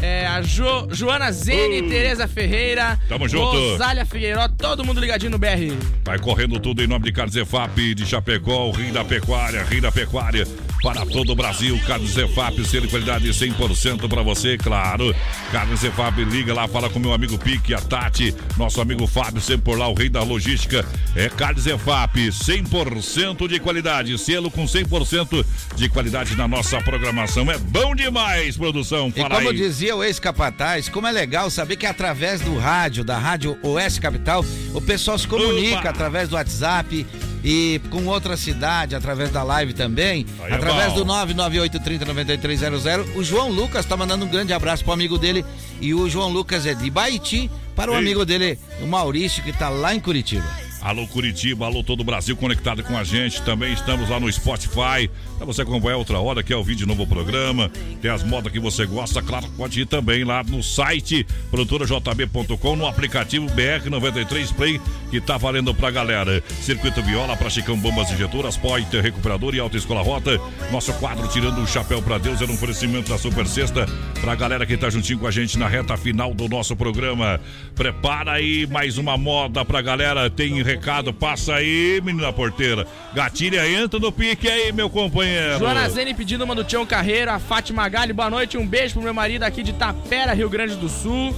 É, a Jo- Joana Zene, Tereza Ferreira, Tamo junto. Rosália Figueiró, todo mundo ligadinho no BR. Vai correndo tudo em nome de Carnes EFAP, de Chapecó, o Rio da Pecuária, Rio da Pecuária, para todo o Brasil. Carnes EFAP, selo de qualidade 100% para você, claro. Carnes EFAP, liga lá, fala com meu amigo Pique, a Tati, nosso amigo Fábio, sempre por lá, o rei da logística. É Carnes EFAP, 100% de qualidade, selo com 100% de qualidade na nossa programação. É bom demais, produção. E Fala como aí. dizia o ex-capataz, como é legal saber que através do rádio, da Rádio Oeste Capital, o pessoal se comunica Opa! através do WhatsApp e com outra cidade, através da live também, Aí é através bom. do 998309300. O João Lucas tá mandando um grande abraço pro amigo dele e o João Lucas é de Baiti para o Ei. amigo dele, o Maurício, que tá lá em Curitiba. Alô Curitiba, alô todo o Brasil conectado com a gente. Também estamos lá no Spotify. Para você acompanhar outra hora, que é o vídeo novo programa. Tem as modas que você gosta, claro, pode ir também lá no site produtorajb.com, no aplicativo BR93 Play, que tá valendo pra galera. Circuito Viola, pra Chicão Bombas Injetoras, Poiter Recuperador e Autoescola Rota. Nosso quadro Tirando o Chapéu pra Deus era um oferecimento da Super Sexta pra galera que tá juntinho com a gente na reta final do nosso programa. Prepara aí mais uma moda pra galera. Tem recado, passa aí, menina porteira. Gatilha, entra no pique aí, meu companheiro. Joana Zene pedindo uma do Tião Carreiro, a Fátima Galho, boa noite, um beijo pro meu marido aqui de Tapera, Rio Grande do Sul.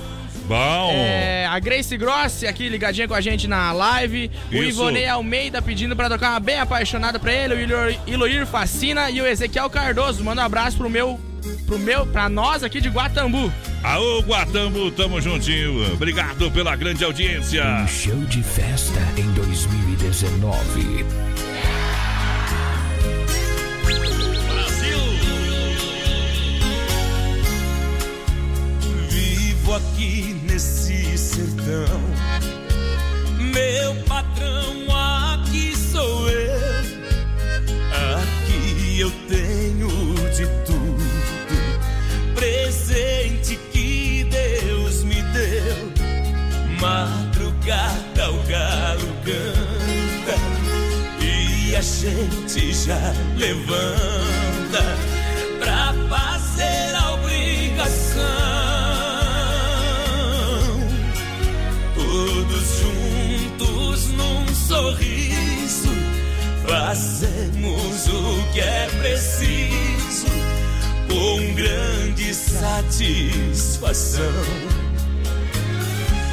Bom. É, a Grace Grossi aqui ligadinha com a gente na live. O Isso. Ivonei Almeida pedindo pra tocar uma bem apaixonada pra ele. O Ilo- Iloir Facina e o Ezequiel Cardoso. Manda um abraço pro meu, pro meu, pra nós aqui de Guatambu. Aô, Guatambu, tamo juntinho. Obrigado pela grande audiência. Um show de festa em 2019. Vivo aqui nesse sertão. Meu patrão, aqui sou eu. Aqui eu tenho de tudo. Presente que Deus me deu. Madrugada o galo canta. E a gente já levanta pra fazer a obrigação. Sorriso, fazemos o que é preciso com grande satisfação.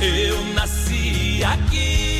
Eu nasci aqui,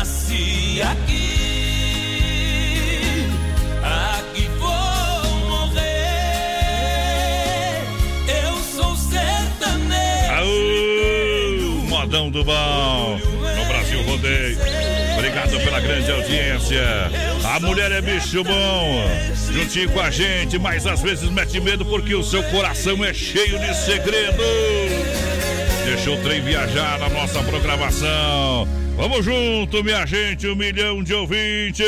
nasci aqui, aqui vou morrer. Eu sou sertanejo. Aô, modão do bom. No Brasil Rodeio. Obrigado pela grande audiência. A mulher é bicho bom. Juntinho com a gente, mas às vezes mete medo porque o seu coração é cheio de segredo. Deixa o trem viajar na nossa programação. Vamos junto, minha gente, um milhão de ouvintes.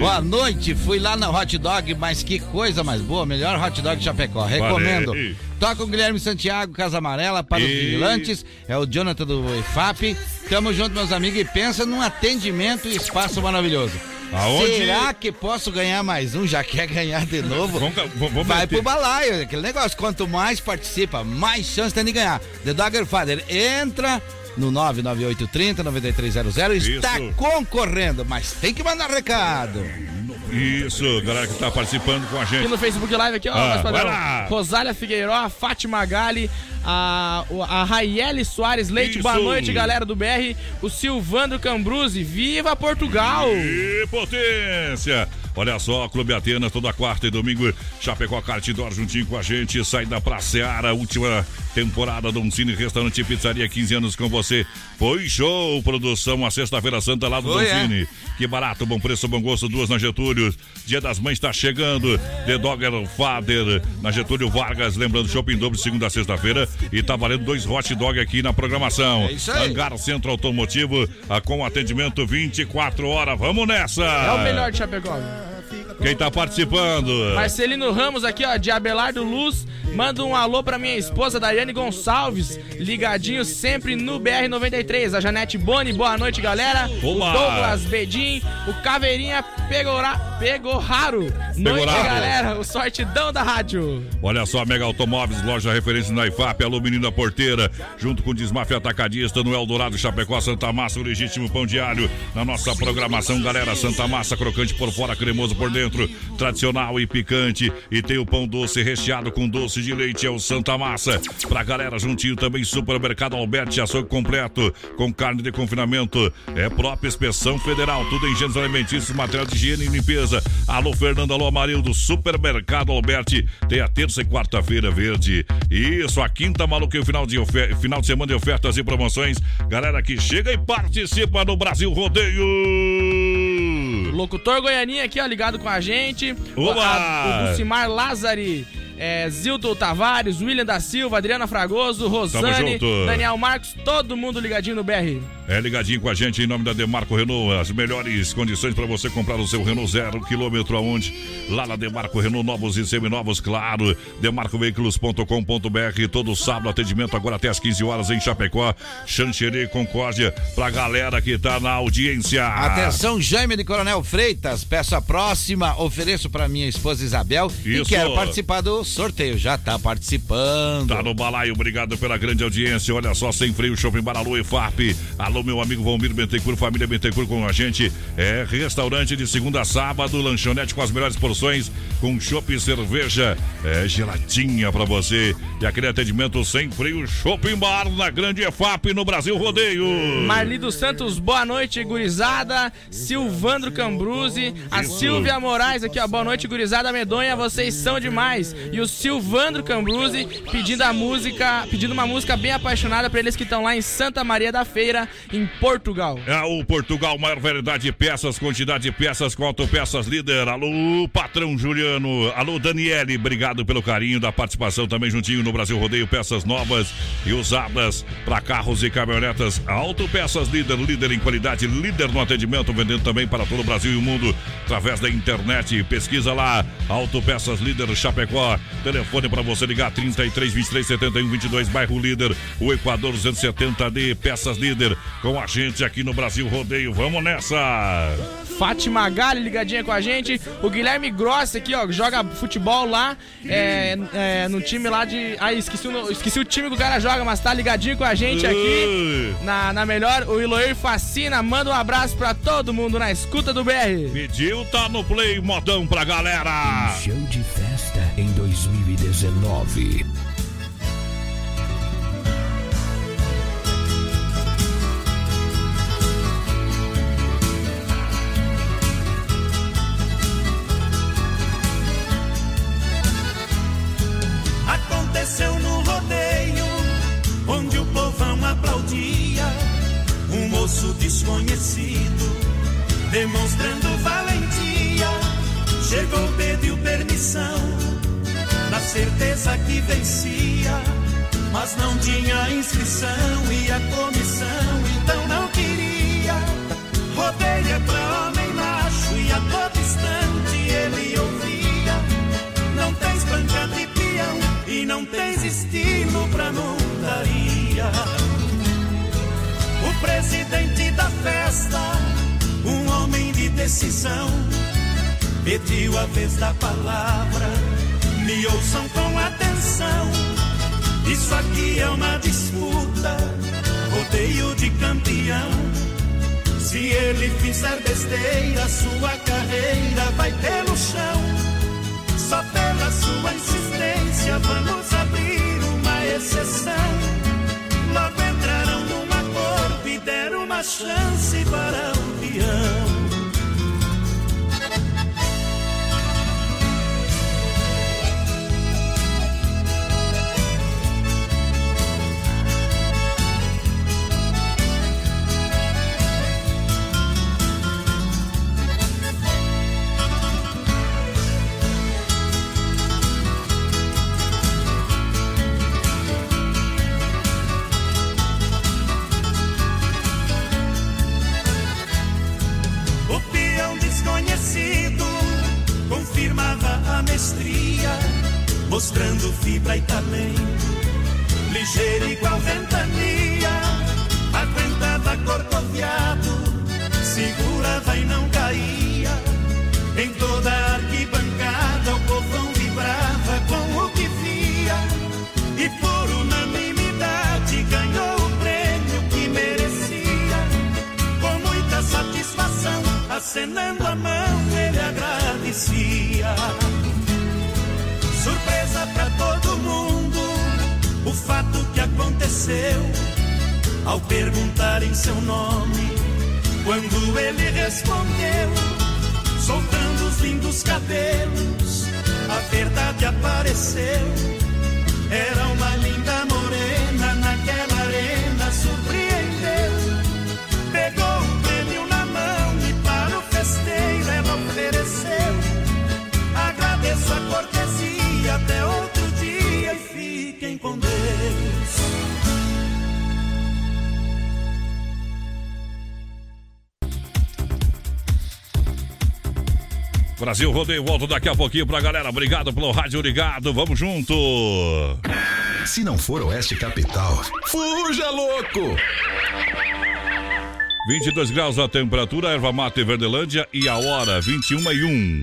Boa noite, fui lá na Hot Dog, mas que coisa mais boa, melhor Hot Dog de Chapecó, recomendo. Valeu. Toca o Guilherme Santiago, Casa Amarela, para os E- vigilantes, é o Jonathan do IFAP. Tamo junto, meus amigos, e pensa num atendimento e espaço maravilhoso. Aonde? Será que posso ganhar mais um? Já quer ganhar de novo? Vamos, vamos Vai meter. pro balaio, aquele negócio. Quanto mais participa, mais chance tem de ganhar. The Dogger Father entra no 99830 9300 está Isso. concorrendo, mas tem que mandar recado. Isso, galera que tá participando com a gente. Aqui no Facebook Live, aqui, ó, Ah, vai lá. Rosália Figueiró, a Fátima Gali, a, a Raiele Soares Leite, Isso. boa noite, galera do BR. O Silvandro Cambruzzi, viva Portugal! E potência! Olha só, Clube Atenas, toda quarta e domingo, Chapecó Cartidor juntinho com a gente, sai da Praça Seara, última temporada do Cine Restaurante e Pizzaria, 15 anos com você. Foi show, produção, a sexta-feira santa lá do Foi, Don é. Que barato, bom preço, bom gosto, duas na Getúlio. Dia das Mães está chegando. The Dogger Father na Getúlio Vargas. Lembrando, Shopping Dobro, segunda a sexta-feira. E tá valendo dois hot dog aqui na programação. É isso aí. Hangar Centro Automotivo, ah, com atendimento 24 horas. Vamos nessa! É o melhor de Chapecó. Sexy Quem tá participando? Marcelino Ramos aqui, ó, de Abelardo Luz. Manda um alô pra minha esposa, Daiane Gonçalves. Ligadinho sempre no BR-93. A Janete Boni, boa noite, galera. Olá. O Douglas Bedin. O Caveirinha Pegora, Pegorraro. Noite, Pegoraro. galera. O sortidão da rádio. Olha só, Mega Automóveis, loja referência na IFAP, Alô Menino da Porteira, junto com o Desmafia Atacadista, no Eldorado, Chapecó, Santa Massa, o legítimo pão diário. Na nossa programação, galera, Santa Massa, crocante por fora, cremoso por dentro, tradicional e picante. E tem o pão doce recheado com doce de leite, é o Santa Massa. Pra galera, juntinho também, Supermercado Alberti, açougue completo, com carne de confinamento. É própria inspeção federal, tudo em gêneros alimentícios, material de higiene e limpeza. Alô, Fernando, alô, Amarildo, Supermercado Alberti. Tem a terça e quarta-feira verde. Isso, a quinta maluca final de, ofer- final de semana de ofertas e promoções. Galera que chega e participa no Brasil Rodeio. Locutor Goianinha aqui, ó, ligado com a gente. Oba! A- o Lucimar Lázari. É, Zilton Tavares, William da Silva, Adriana Fragoso, Rosane. Daniel Marcos, todo mundo ligadinho no BR. É ligadinho com a gente em nome da Demarco Renault. As melhores condições para você comprar o seu Renault zero quilômetro aonde? Lá na Demarco Renault, novos e seminovos, claro. Demarcoveículos.com.br. Todo sábado, atendimento agora até às 15 horas em Chapecó, Xanxerê, Concórdia. Pra galera que tá na audiência. Atenção, Jaime de Coronel Freitas, peço a próxima, ofereço para minha esposa Isabel e Isso. quero participar do sorteio. Já tá participando. Tá no balaio, obrigado pela grande audiência. Olha só, sem freio, Shopping Baralu e FAP. Alô, Meu amigo Valmir Bentencur, família Bentencur com a gente. É restaurante de segunda a sábado, lanchonete com as melhores porções, com chopp e cerveja é, geladinha pra você. E aquele atendimento sem frio, shopping bar na grande EFAP no Brasil Rodeio. Marli dos Santos, boa noite, gurizada. Silvandro Cambruzzi, a Isso. Silvia Moraes aqui, ó. Boa noite, gurizada medonha, vocês são demais. E o Silvandro Cambruzzi pedindo a música, pedindo uma música bem apaixonada para eles que estão lá em Santa Maria da Feira, em Portugal. É o Portugal, maior variedade de peças, quantidade de peças com autopeças líder. Alô, patrão Juliano. Alô, Daniele, obrigado pelo carinho da participação também juntinho no Brasil Rodeio, peças novas e usadas para carros e caminhonetas. Autopeças líder, líder em qualidade, líder no atendimento, vendendo também para todo o Brasil e o mundo através da internet. Pesquisa lá, Autopeças Líder Chapecó. Telefone para você ligar 33 23 71 22, bairro Líder, o Equador 270D, Peças Líder, com a gente aqui no Brasil Rodeio. Vamos nessa! Fátima Gali ligadinha com a gente. O Guilherme Grossi aqui, ó, joga futebol lá é, é, no time lá de. Ah, esqueci o, esqueci o time que o cara joga, mas tá ligadinho com a gente aqui na, na melhor. O Iloir Fascina, manda um abraço pra todo mundo na escuta do BR. Pediu, tá no play, modão pra galera. show de festa em 2019. Moço desconhecido, demonstrando valentia. Chegou, pediu permissão, na certeza que vencia, mas não tinha inscrição e a comissão então não queria. Rodeio é pra homem macho e a todo instante ele ouvia. Não tens banca de peão e não tens estilo pra montaria. Presidente da festa, um homem de decisão, pediu a vez da palavra. Me ouçam com atenção. Isso aqui é uma disputa, rodeio de campeão. Se ele fizer besteira, sua carreira vai pelo chão. Só pela sua insistência vamos abrir uma exceção. Chance para o mostrando fibra e talento. Ligeiro igual ventania, aguentava corcoviado, segurava e não caía. Em toda a arquibancada o povão vibrava com o que via. E por unanimidade ganhou o prêmio que merecia. Com muita satisfação, acenando a mão, ele agradecia. Surpresa pra todo mundo, o fato que aconteceu. Ao perguntarem seu nome, quando ele respondeu, soltando os lindos cabelos, Brasil Rodeio, volto daqui a pouquinho pra galera. Obrigado pelo rádio ligado. Vamos junto. Se não for Oeste Capital, fuja louco! 22 graus a temperatura, erva mate Verdelândia e a hora 21 e 1.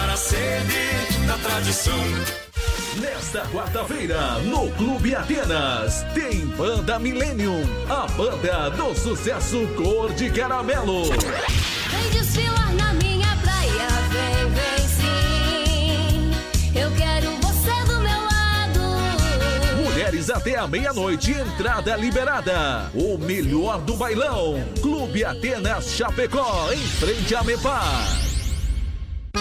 a sede da tradição. Nesta quarta-feira, no Clube Atenas, tem Banda Millennium, a banda do sucesso Cor de Caramelo. Vem desfilar na minha praia, vem, vem sim. Eu quero você do meu lado. Mulheres até a meia-noite, entrada liberada. O melhor do bailão. Clube Atenas Chapecó, em frente a Mepar.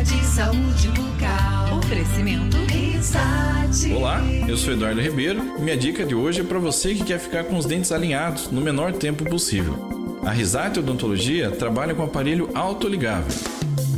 De saúde bucal. Oferecimento Risate. Olá, eu sou Eduardo Ribeiro e minha dica de hoje é para você que quer ficar com os dentes alinhados no menor tempo possível. A Risate Odontologia trabalha com aparelho autoligável.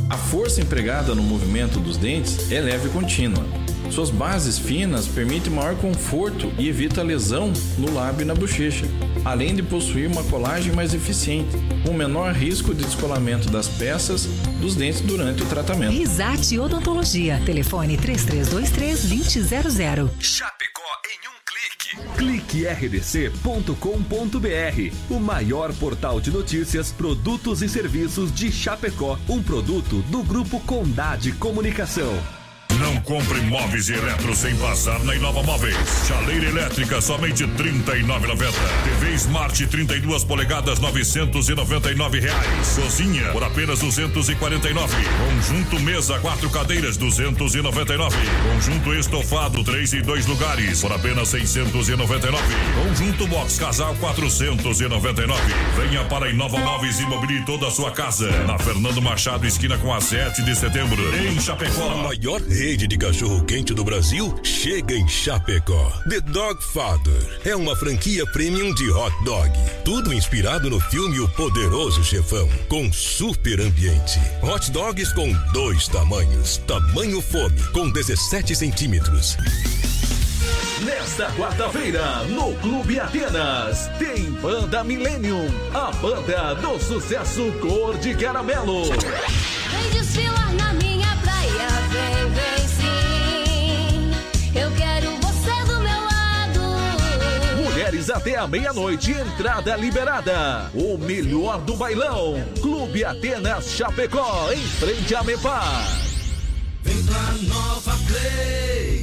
A força empregada no movimento dos dentes é leve e contínua. Suas bases finas permitem maior conforto e evita lesão no lábio e na bochecha, além de possuir uma colagem mais eficiente, com menor risco de descolamento das peças dos dentes durante o tratamento. Risate Odontologia. Telefone 3323-2000. Chapecó em um clique. cliquerdc.com.br, o maior portal de notícias, produtos e serviços de Chapecó, um produto do grupo Condade Comunicação. Não compre móveis e eletro sem passar na Inova Móveis. Chaleira elétrica somente R$ 39,90. TV Smart 32 polegadas 999 reais. Cozinha por apenas 249. Conjunto mesa quatro cadeiras 299. Conjunto estofado 3 e 2 lugares por apenas 699. Conjunto box casal 499. Venha para a Inova Móveis e mobile toda a sua casa. Na Fernando Machado esquina com a 7 de setembro em Chapecó. A maior rede de cachorro-quente do Brasil chega em Chapecó. The Dog Father é uma franquia premium de hot dog. Tudo inspirado no filme O Poderoso Chefão, com super ambiente. Hot dogs com dois tamanhos. Tamanho fome, com 17 centímetros. Nesta quarta-feira, no Clube Atenas, tem Banda Millennium, a banda do sucesso Cor de Caramelo. Vem desfilar na até a meia-noite, entrada liberada. O melhor do bailão. Clube Atenas Chapecó, em frente a Mepar. Vem pra Nova Play.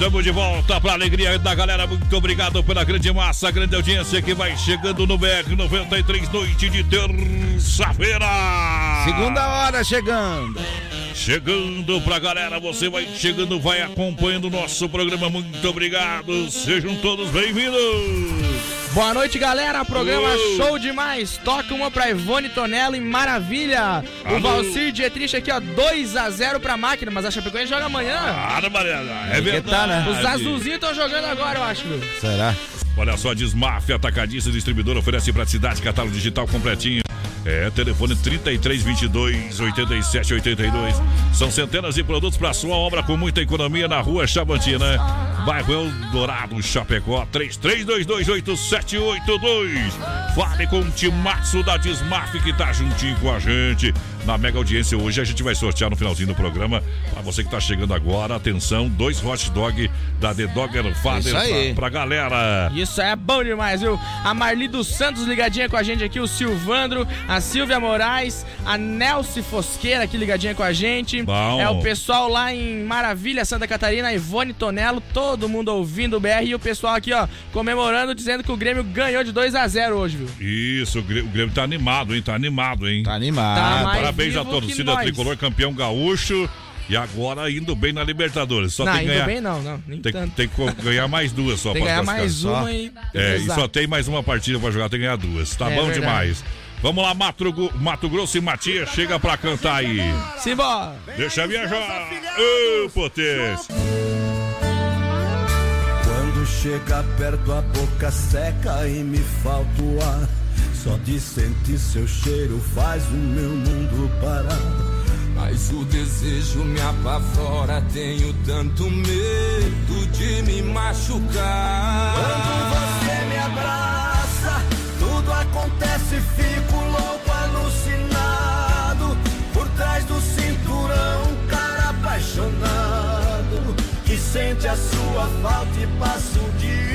Estamos de volta para a alegria da galera. Muito obrigado pela grande massa, grande audiência que vai chegando no BR 93, noite de terça-feira. Segunda hora chegando. Chegando pra galera, você vai chegando, vai acompanhando o nosso programa. Muito obrigado, sejam todos bem-vindos. Boa noite, galera. Programa show demais. Toca uma pra Ivone Tonello em Maravilha. O Alô. Valcir Dietrich aqui, ó, 2x0 pra máquina, mas a Chapecoense joga amanhã. Para, Mariana. É verdade. tá, né? Os azulzinhos estão jogando agora, eu acho, viu? Será? Olha só, Desmaf, atacadista distribuidor, oferece praticidade, catálogo digital completinho. É, telefone 33 22 87 82. São centenas de produtos para sua obra com muita economia na rua Chavantina. Bairro Eldorado, Chapecó, 33228782. Fale com o Timaço da Desmaf que tá juntinho com a gente. Na mega audiência hoje a gente vai sortear no finalzinho do programa. Para você que tá chegando agora, atenção, dois hot dog da The Dogger Father pra, pra galera. Isso é bom demais, viu? A Marli dos Santos ligadinha com a gente aqui, o Silvandro, a Silvia Moraes, a Nelce Fosqueira aqui ligadinha com a gente. Bom. É o pessoal lá em Maravilha, Santa Catarina, a Ivone Tonello, todo mundo ouvindo o BR e o pessoal aqui, ó, comemorando, dizendo que o Grêmio ganhou de 2 a 0 hoje, viu? Isso, o Grêmio, o Grêmio tá animado, hein? Tá animado, hein? Tá animado. Tá mais Parabéns à torcida tricolor, campeão gaúcho. E agora indo bem na Libertadores. Só não, tem que indo ganhar. bem não, não, nem Tem, tanto. tem que ganhar mais duas só Tem que pra ganhar mais Só. uma e... É, e só tem mais uma partida pra jogar, tem que ganhar duas. Tá É bom verdade. demais. Vamos lá, Mato, Mato Grosso e Matias, chega pra cantar aí. Simbora! Deixa viajar. Ô, potência. Quando chega perto a boca seca e me falta o ar Só de sentir seu cheiro faz o meu mundo parar Mas o desejo me apavora, tenho tanto medo de me machucar. Quando você me abraça, tudo acontece, fico louco, alucinado Por trás do cinturão, um cara apaixonado Que sente a sua falta e passa o dia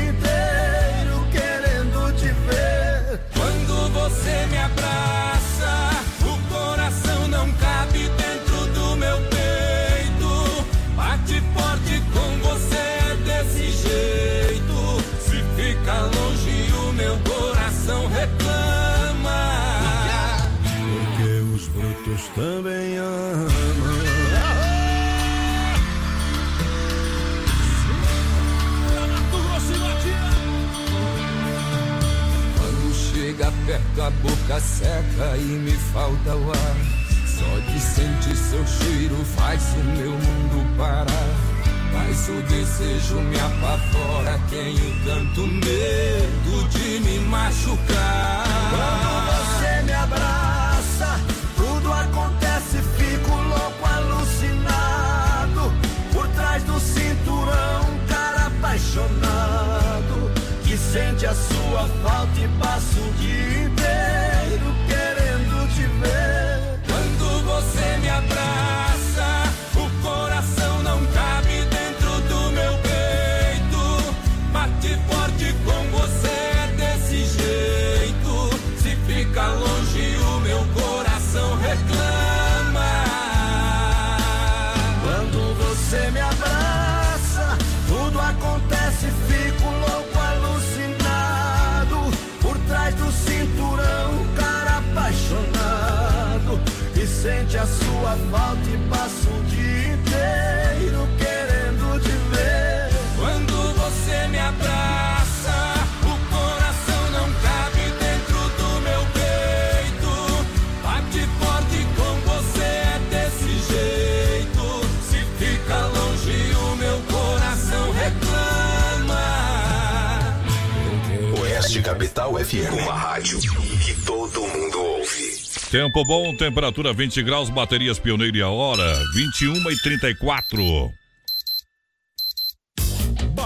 chega perto a boca seca e me falta o ar. Só de sentir seu cheiro faz o meu mundo parar. Mas o desejo me apavora, tenho tanto medo de me machucar. Quando você me abraça, falta e passa o dia inteiro querendo te ver. Quando você me abraça, o coração não cabe dentro do meu peito. Bate forte com você é desse jeito. Se fica longe, o meu coração reclama. Oeste Capital FM. Uma rádio que todo mundo ouve. Tempo bom, temperatura 20 graus, baterias pioneiro e a hora, 21 e 34.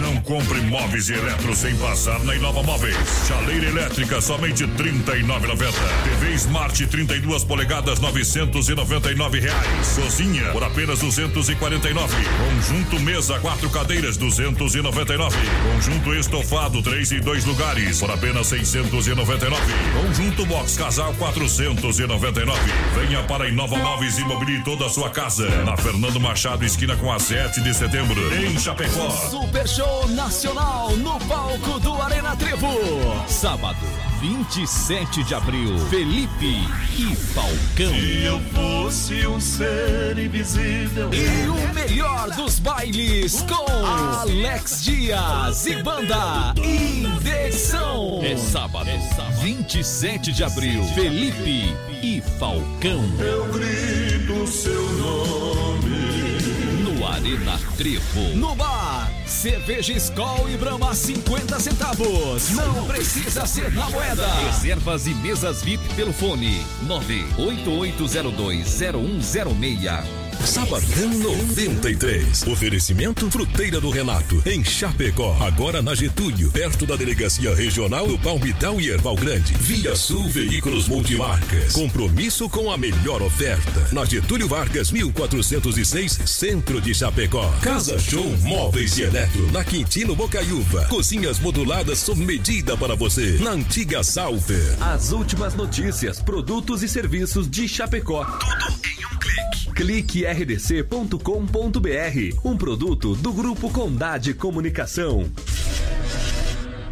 Não compre móveis e eletro sem passar na Inova Móveis. Chaleira elétrica somente R$ 39,90. TV Smart 32 polegadas 999 reais. Cozinha por apenas 249. Conjunto mesa quatro cadeiras 299. Conjunto estofado 3 e 2 lugares por apenas 699. Conjunto box casal 499. Venha para Inova Móveis e mobilie toda a sua casa. Na Fernando Machado esquina com a 7 de setembro em Chapecó. Super Show Nacional no palco do Arena Trevo. Sábado, 27 de abril. Felipe e Falcão. Se eu fosse um ser invisível. E o melhor dos bailes com Alex Dias e banda Indeção. É sábado, 27 de abril. Felipe e Falcão. Eu grito seu nome. No Arena Trevo. No bar, cerveja Skol e Brahma 50 centavos. Não precisa ser na moeda. Reservas e mesas VIP pelo fone 988020106. Sabadão 93. Oferecimento Fruteira do Renato, em Chapecó. Agora na Getúlio, perto da Delegacia Regional do Palmital e Erval Grande. Via Sul Veículos Multimarcas. Compromisso com a melhor oferta. Na Getúlio Vargas, 1406, Centro de Chapecó. Casa Show Móveis e Eletro, na Quintino Bocaiúva. Cozinhas moduladas sob medida para você. Na antiga Salver. As últimas notícias, produtos e serviços de Chapecó. Tudo em um clique. Clique rdc.com.br. Um produto do Grupo Condade Comunicação.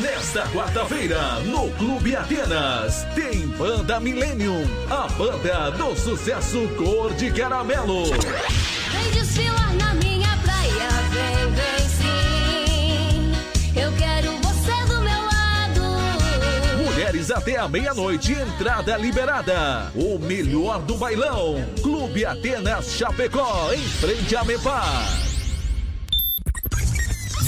Nesta quarta-feira, no Clube Atenas, tem Banda Millennium, a banda do sucesso Cor de Caramelo. Vem desfilar na minha praia, vem, vem sim. Eu quero você do meu lado. Mulheres até a meia-noite, entrada liberada. O melhor do bailão. Clube Atenas Chapecó, em frente a Mepar.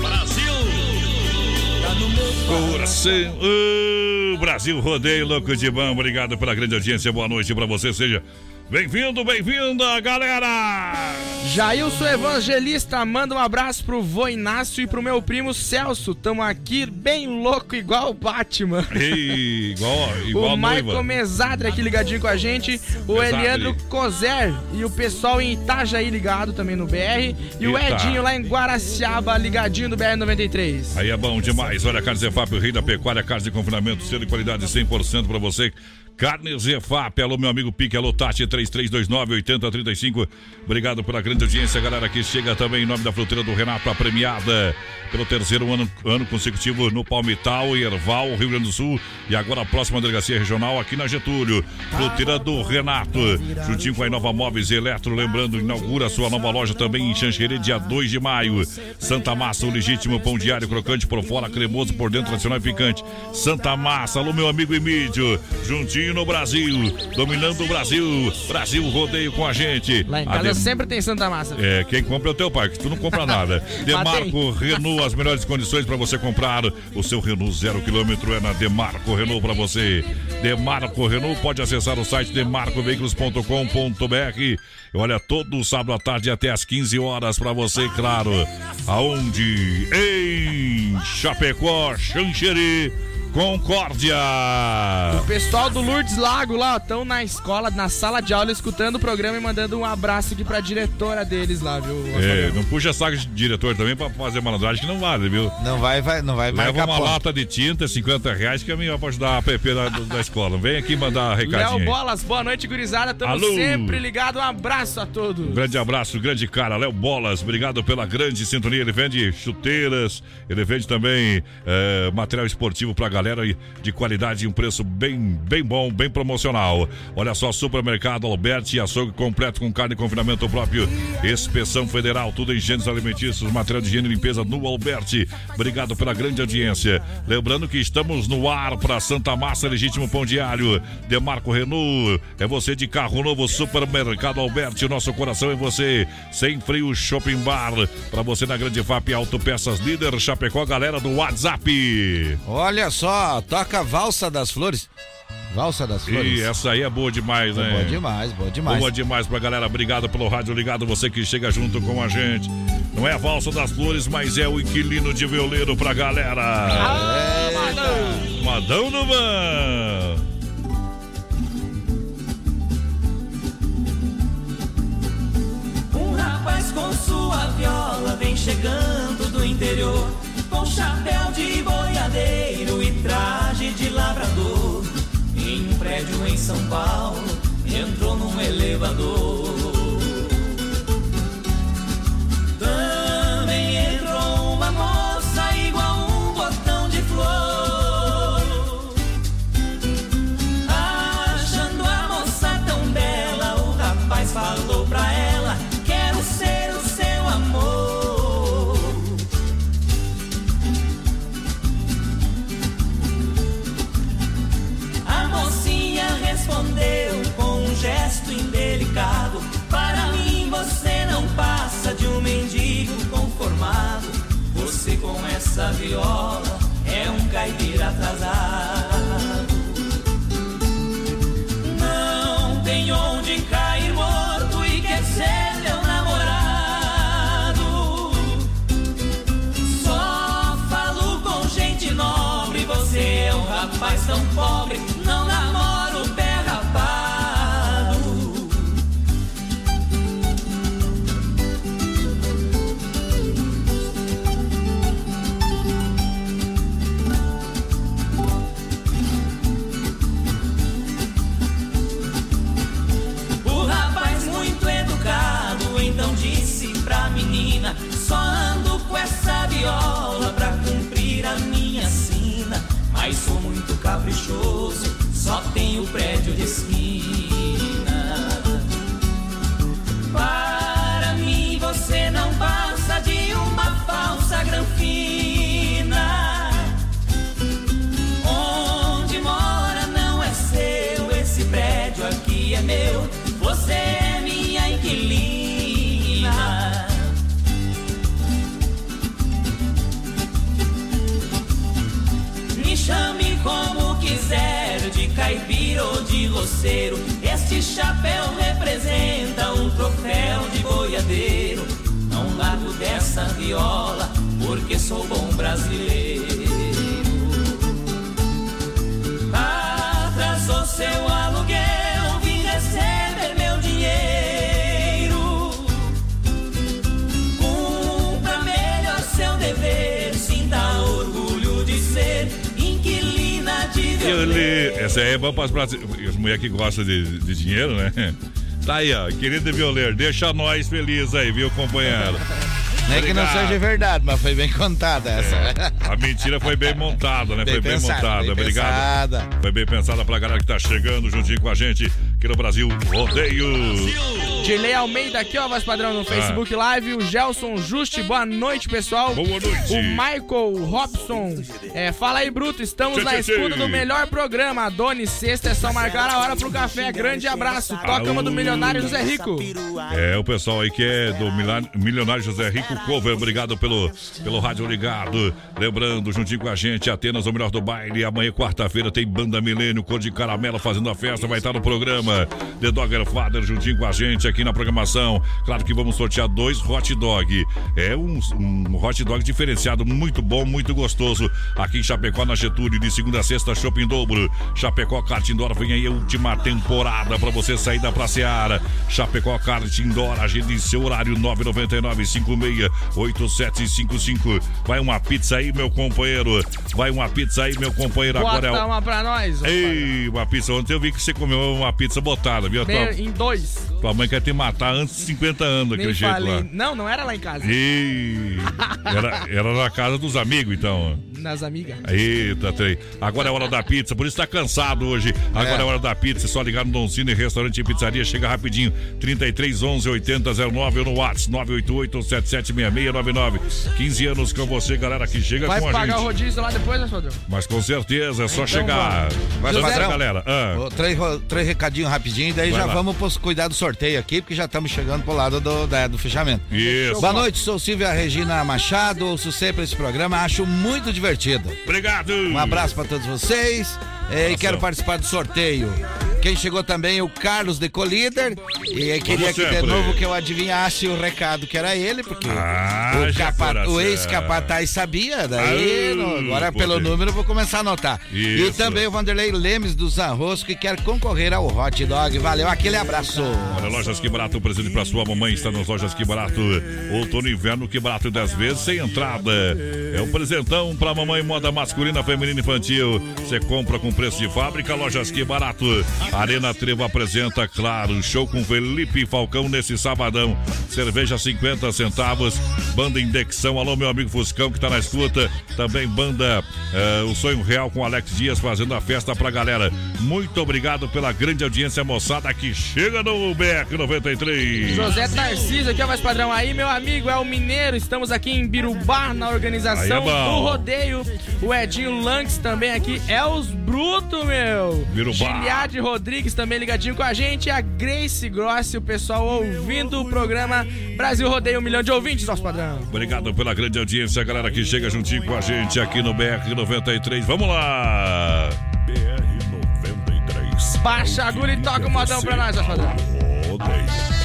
Brasil! Coração, Ô, Brasil Rodeio Louco de Bom, obrigado pela grande audiência, boa noite pra você, seja bem-vindo, bem-vinda, galera! Jailson Evangelista, manda um abraço pro vô Inácio e pro meu primo Celso. Tamo aqui bem louco, igual o Batman. Ei, igual, igual o Michael. Mesadre aqui ligadinho com a gente. O Mesadre. Eliandro Cozer e o pessoal em Itajaí ligado também no BR. E o Eita. Edinho lá em Guaraciaba ligadinho do BR-93. Aí é bom demais. Olha, Carne Zefap, o rei da pecuária, carne de confinamento, selo de qualidade 100% pra você. Carne Zefap, alô meu amigo Pique, alô Tati, 3329-8035. Obrigado pela grande audiência, galera que chega também em nome da fruteira do Renato, a premiada pelo terceiro ano, ano consecutivo no Palmital, Erval, Rio Grande do Sul. E agora a próxima delegacia regional aqui na Getúlio. Fruteira do Renato, juntinho com a Inova Móveis e Eletro. Lembrando, inaugura sua nova loja também em Xanxerê, dia 2 de maio. Santa Massa, o legítimo pão diário, crocante por fora, cremoso por dentro, tradicional e picante. Santa Massa, alô meu amigo Emílio, juntinho no Brasil, dominando o Brasil. Brasil rodeio com a gente. Lá em A casa Dem- sempre tem Santa Massa. é, quem compra é o teu pai, que tu não compra nada. Demarco Renault, as melhores condições para você comprar o seu Renault zero quilômetro é na Demarco Renault para você. Demarco Renault, pode acessar o site demarcoveículos.com.br. Olha, todo sábado à tarde até às 15 horas para você, claro. Aonde? Em Chapecó, Xanxerê, Concórdia. O pessoal do Lourdes Lago lá estão na escola, na sala de aula, escutando o programa e mandando um abraço aqui pra diretora deles lá, viu? É, não puxa saco de diretor também pra fazer malandragem que não vale, viu? Não vai, vai, não vai Leva uma ponto. lata de tinta, 50 reais, que é melhor pra ajudar a PP da, da escola. Vem aqui mandar Léo recadinho. aí. Bolas, boa noite, gurizada. Tamo Alô. sempre ligado. Um abraço a todos. Um grande abraço, grande cara, Léo Bolas, obrigado pela grande sintonia. Ele vende chuteiras, ele vende também eh, material esportivo pra galera e de qualidade e um preço bem, bem bom, bem promocional. Olha só, supermercado Alberti, açougue completo com carne e confinamento próprio, inspeção federal, tudo em gêneros alimentícios, material de higiene e limpeza no Alberti. Obrigado pela grande audiência. Lembrando que estamos no ar para Santa Massa, legítimo pão diário. Demarco Renault, é você de carro novo, supermercado Alberti, nosso coração é você. Sem frio, shopping bar, para você na Grande FAP Autopeças Líder, Chapecó, galera do WhatsApp. Olha só, toca Valsa das Flores. Valsa das Flores. E essa aí é boa demais, né? Boa demais, boa demais. Boa demais pra galera. Obrigado pelo rádio ligado, você que chega junto com a gente. Não é a valsa das flores, mas é o inquilino de violeiro pra galera. É, Madão no van. Um rapaz com sua viola vem chegando do interior, com chapéu de boiadeiro e traje de lavrador. Em um prédio em São Paulo, entrou num elevador. Também entrou Para mim você não passa de um mendigo conformado. Você com essa viola é um caipira atrasado. Só tenho prédio de esquina. Para mim você não passa de uma falsa granfina. Quiser, de caipira ou de roceiro. Este chapéu representa um troféu de boiadeiro. Não largo dessa viola, porque sou bom brasileiro. Atrasou seu aluguel, Ele, essa aí é bom para as brasileiras. As mulheres que gostam de, de dinheiro, né? Tá aí, ó. Querido violeiro, deixa nós felizes aí, viu, companheiro? Nem que não seja verdade, mas foi bem contada essa. A mentira foi bem montada, né? Bem foi bem pensada, montada. bem Obrigado. pensada. Foi bem pensada pra galera que tá chegando juntinho com a gente. aqui no Brasil Rodeio. Dirley Almeida aqui, ó, voz padrão no Ah. Facebook Live. O Gelson Juste, boa noite, pessoal. Boa noite. O Michael Robson, é, fala aí, Bruto. Estamos Tchê, na escuta do melhor programa. Doni, sexta é só marcar a hora pro café. Grande abraço. Toca uma do milionário José Rico. É, o pessoal aí que é do Milionário José Rico Cover, obrigado pelo, pelo rádio ligado. Lembrando, juntinho com a gente, Atenas, o melhor do baile. Amanhã, quarta-feira, tem Banda Milênio, Cor de Caramelo fazendo a festa, vai estar no programa. The Dogger Father, juntinho com a gente aqui na programação. Claro que vamos sortear dois hot dog. É um, um hot dog diferenciado, muito bom, muito gostoso. Aqui em Chapecó, na Getúlio, de segunda a sexta, Shopping Dobro. Chapecó Kart Indoor, vem aí a última temporada para você sair da Praceara. Chapecó Kart Indoor, agende seu horário 999 56 8755. Vai uma pizza aí, meu companheiro. Vai uma pizza aí, meu companheiro. Agora é Bota uma pra nós. Ei, uma pizza. Ontem eu vi que você comeu uma pizza botada, viu? padrão. Tua, Meio- Em dois. tua mãe quer te matar antes de 50 anos, daquele Nem jeito falei. lá. Não, não era lá em casa. Ih, era, era na casa dos amigos, então. Nas amigas. Eita, trem. Agora é hora da pizza, por isso tá cansado hoje. Agora é, hora da pizza, é só ligar no Don Cine, restaurante e pizzaria, chega rapidinho. 33 11 80 09 ou no WhatsApp 988 776699. 15 anos com você, galera que chega Vai com a pagar o gente. rodízio lá depois, né, padrão? Mas com certeza, é só Então chegar. Mas, José, galera. Ah. Três, três recadinhos rapidinho, e daí Vai já lá. vamos pros cuidar do sorteio aqui, porque já estamos chegando pro lado do, da- do fechamento. Isso. Boa noite, sou Silvia Regina Machado, ouço sempre esse programa, acho muito divertido. Obrigado. Um abraço para todos vocês eh, e quero participar do sorteio. Quem chegou também é o Carlos de Colíder. E queria que de novo que eu adivinhasse o recado que era ele, porque Ah, o, capa- o ex-capataz sabia. Daí, Ah, agora poder. pelo número vou começar a anotar. E Isso. também o Vanderlei Lemes do Zanrosco que quer concorrer ao hot dog. Valeu, aquele abraço. Olha, Lojas Que Barato, um presente pra sua mamãe está nas Lojas Que Barato. Outono e inverno Que Barato 10 vezes sem entrada. É um presentão pra mamãe moda masculina, feminina e infantil. Você compra com preço de fábrica, Lojas Que Barato. Arena Trevo apresenta, claro, show com Felipe Falcão nesse sabadão. Cerveja 50 centavos. Banda Indexão, alô meu amigo Fuscão que tá na escuta. Também banda eh, O Sonho Real com Alex Dias fazendo a festa pra galera. Muito obrigado pela grande audiência moçada que chega no BR 93. José Tarcísio, aqui é o mais padrão. Aí, meu amigo, é o Mineiro. Estamos aqui em Birubá, na é organização bom. do rodeio. O Edinho Lanks também aqui. É os Bruto, meu. Birubá. Giliade Rodrigues também ligadinho com a gente. A Grace Grossi, o pessoal ouvindo o programa Brasil Rodeio, um milhão de ouvintes, nosso padrão. Obrigado pela grande audiência, galera que chega juntinho com a gente aqui no BR 93. Vamos lá! BR 93. Baixa a agulha e toca o modão pra nós, nosso padrão. Rodeio.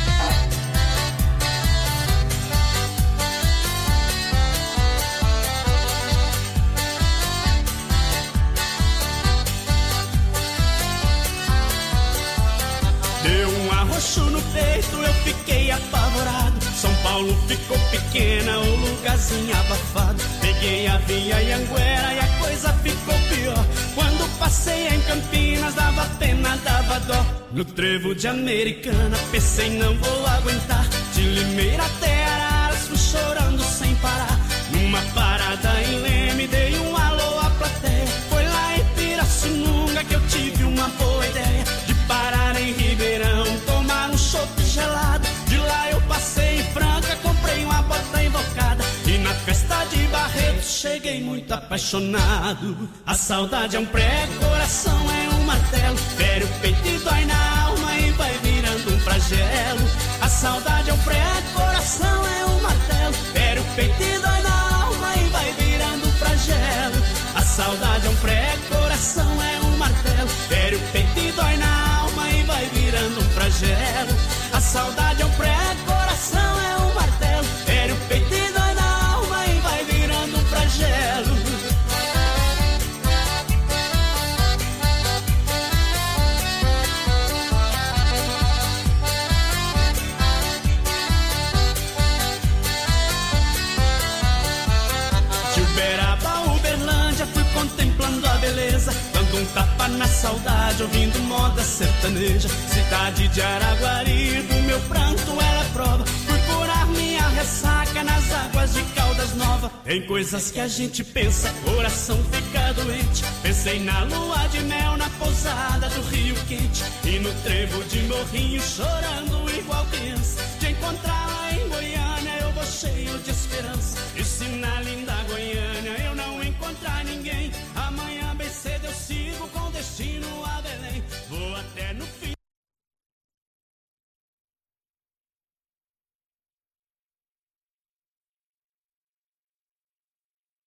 Arroxo no peito, eu fiquei apavorado. São Paulo ficou pequena, o lugarzinho abafado. Peguei a via Anguera e a coisa ficou pior. Quando passei em Campinas, dava pena, dava dó. No trevo de Americana, pensei não vou aguentar. De Limeira até Araras, fui chorando sem parar. Numa parada em Leme, dei um alô à plateia. Foi lá em Pirassununga que eu tive uma boa ideia de parar em Ribeirão, gelado. De lá eu passei em Franca, comprei uma bota invocada. E na festa de Barreto cheguei muito apaixonado. A saudade é um prego, coração é um martelo. Fere o peito e dói na alma e vai virando um flagelo. A saudade é um prego, coração é um martelo. Fere o peito e dói na alma e vai virando um flagelo. A saudade é um prego, coração é um martelo. Fere o peito saudade saudade, ouvindo moda sertaneja. Cidade de Araguari, do meu pranto ela é prova. Fui curar minha ressaca nas águas de calda rodas nova. Tem coisas que a gente pensa, coração fica doente. Pensei na lua de mel na pousada do Rio Quente e no trevo de morrinho chorando igual criança. De encontrá-la em Goiânia eu vou cheio de esperança. E se na linda Goiânia eu não encontrar ninguém,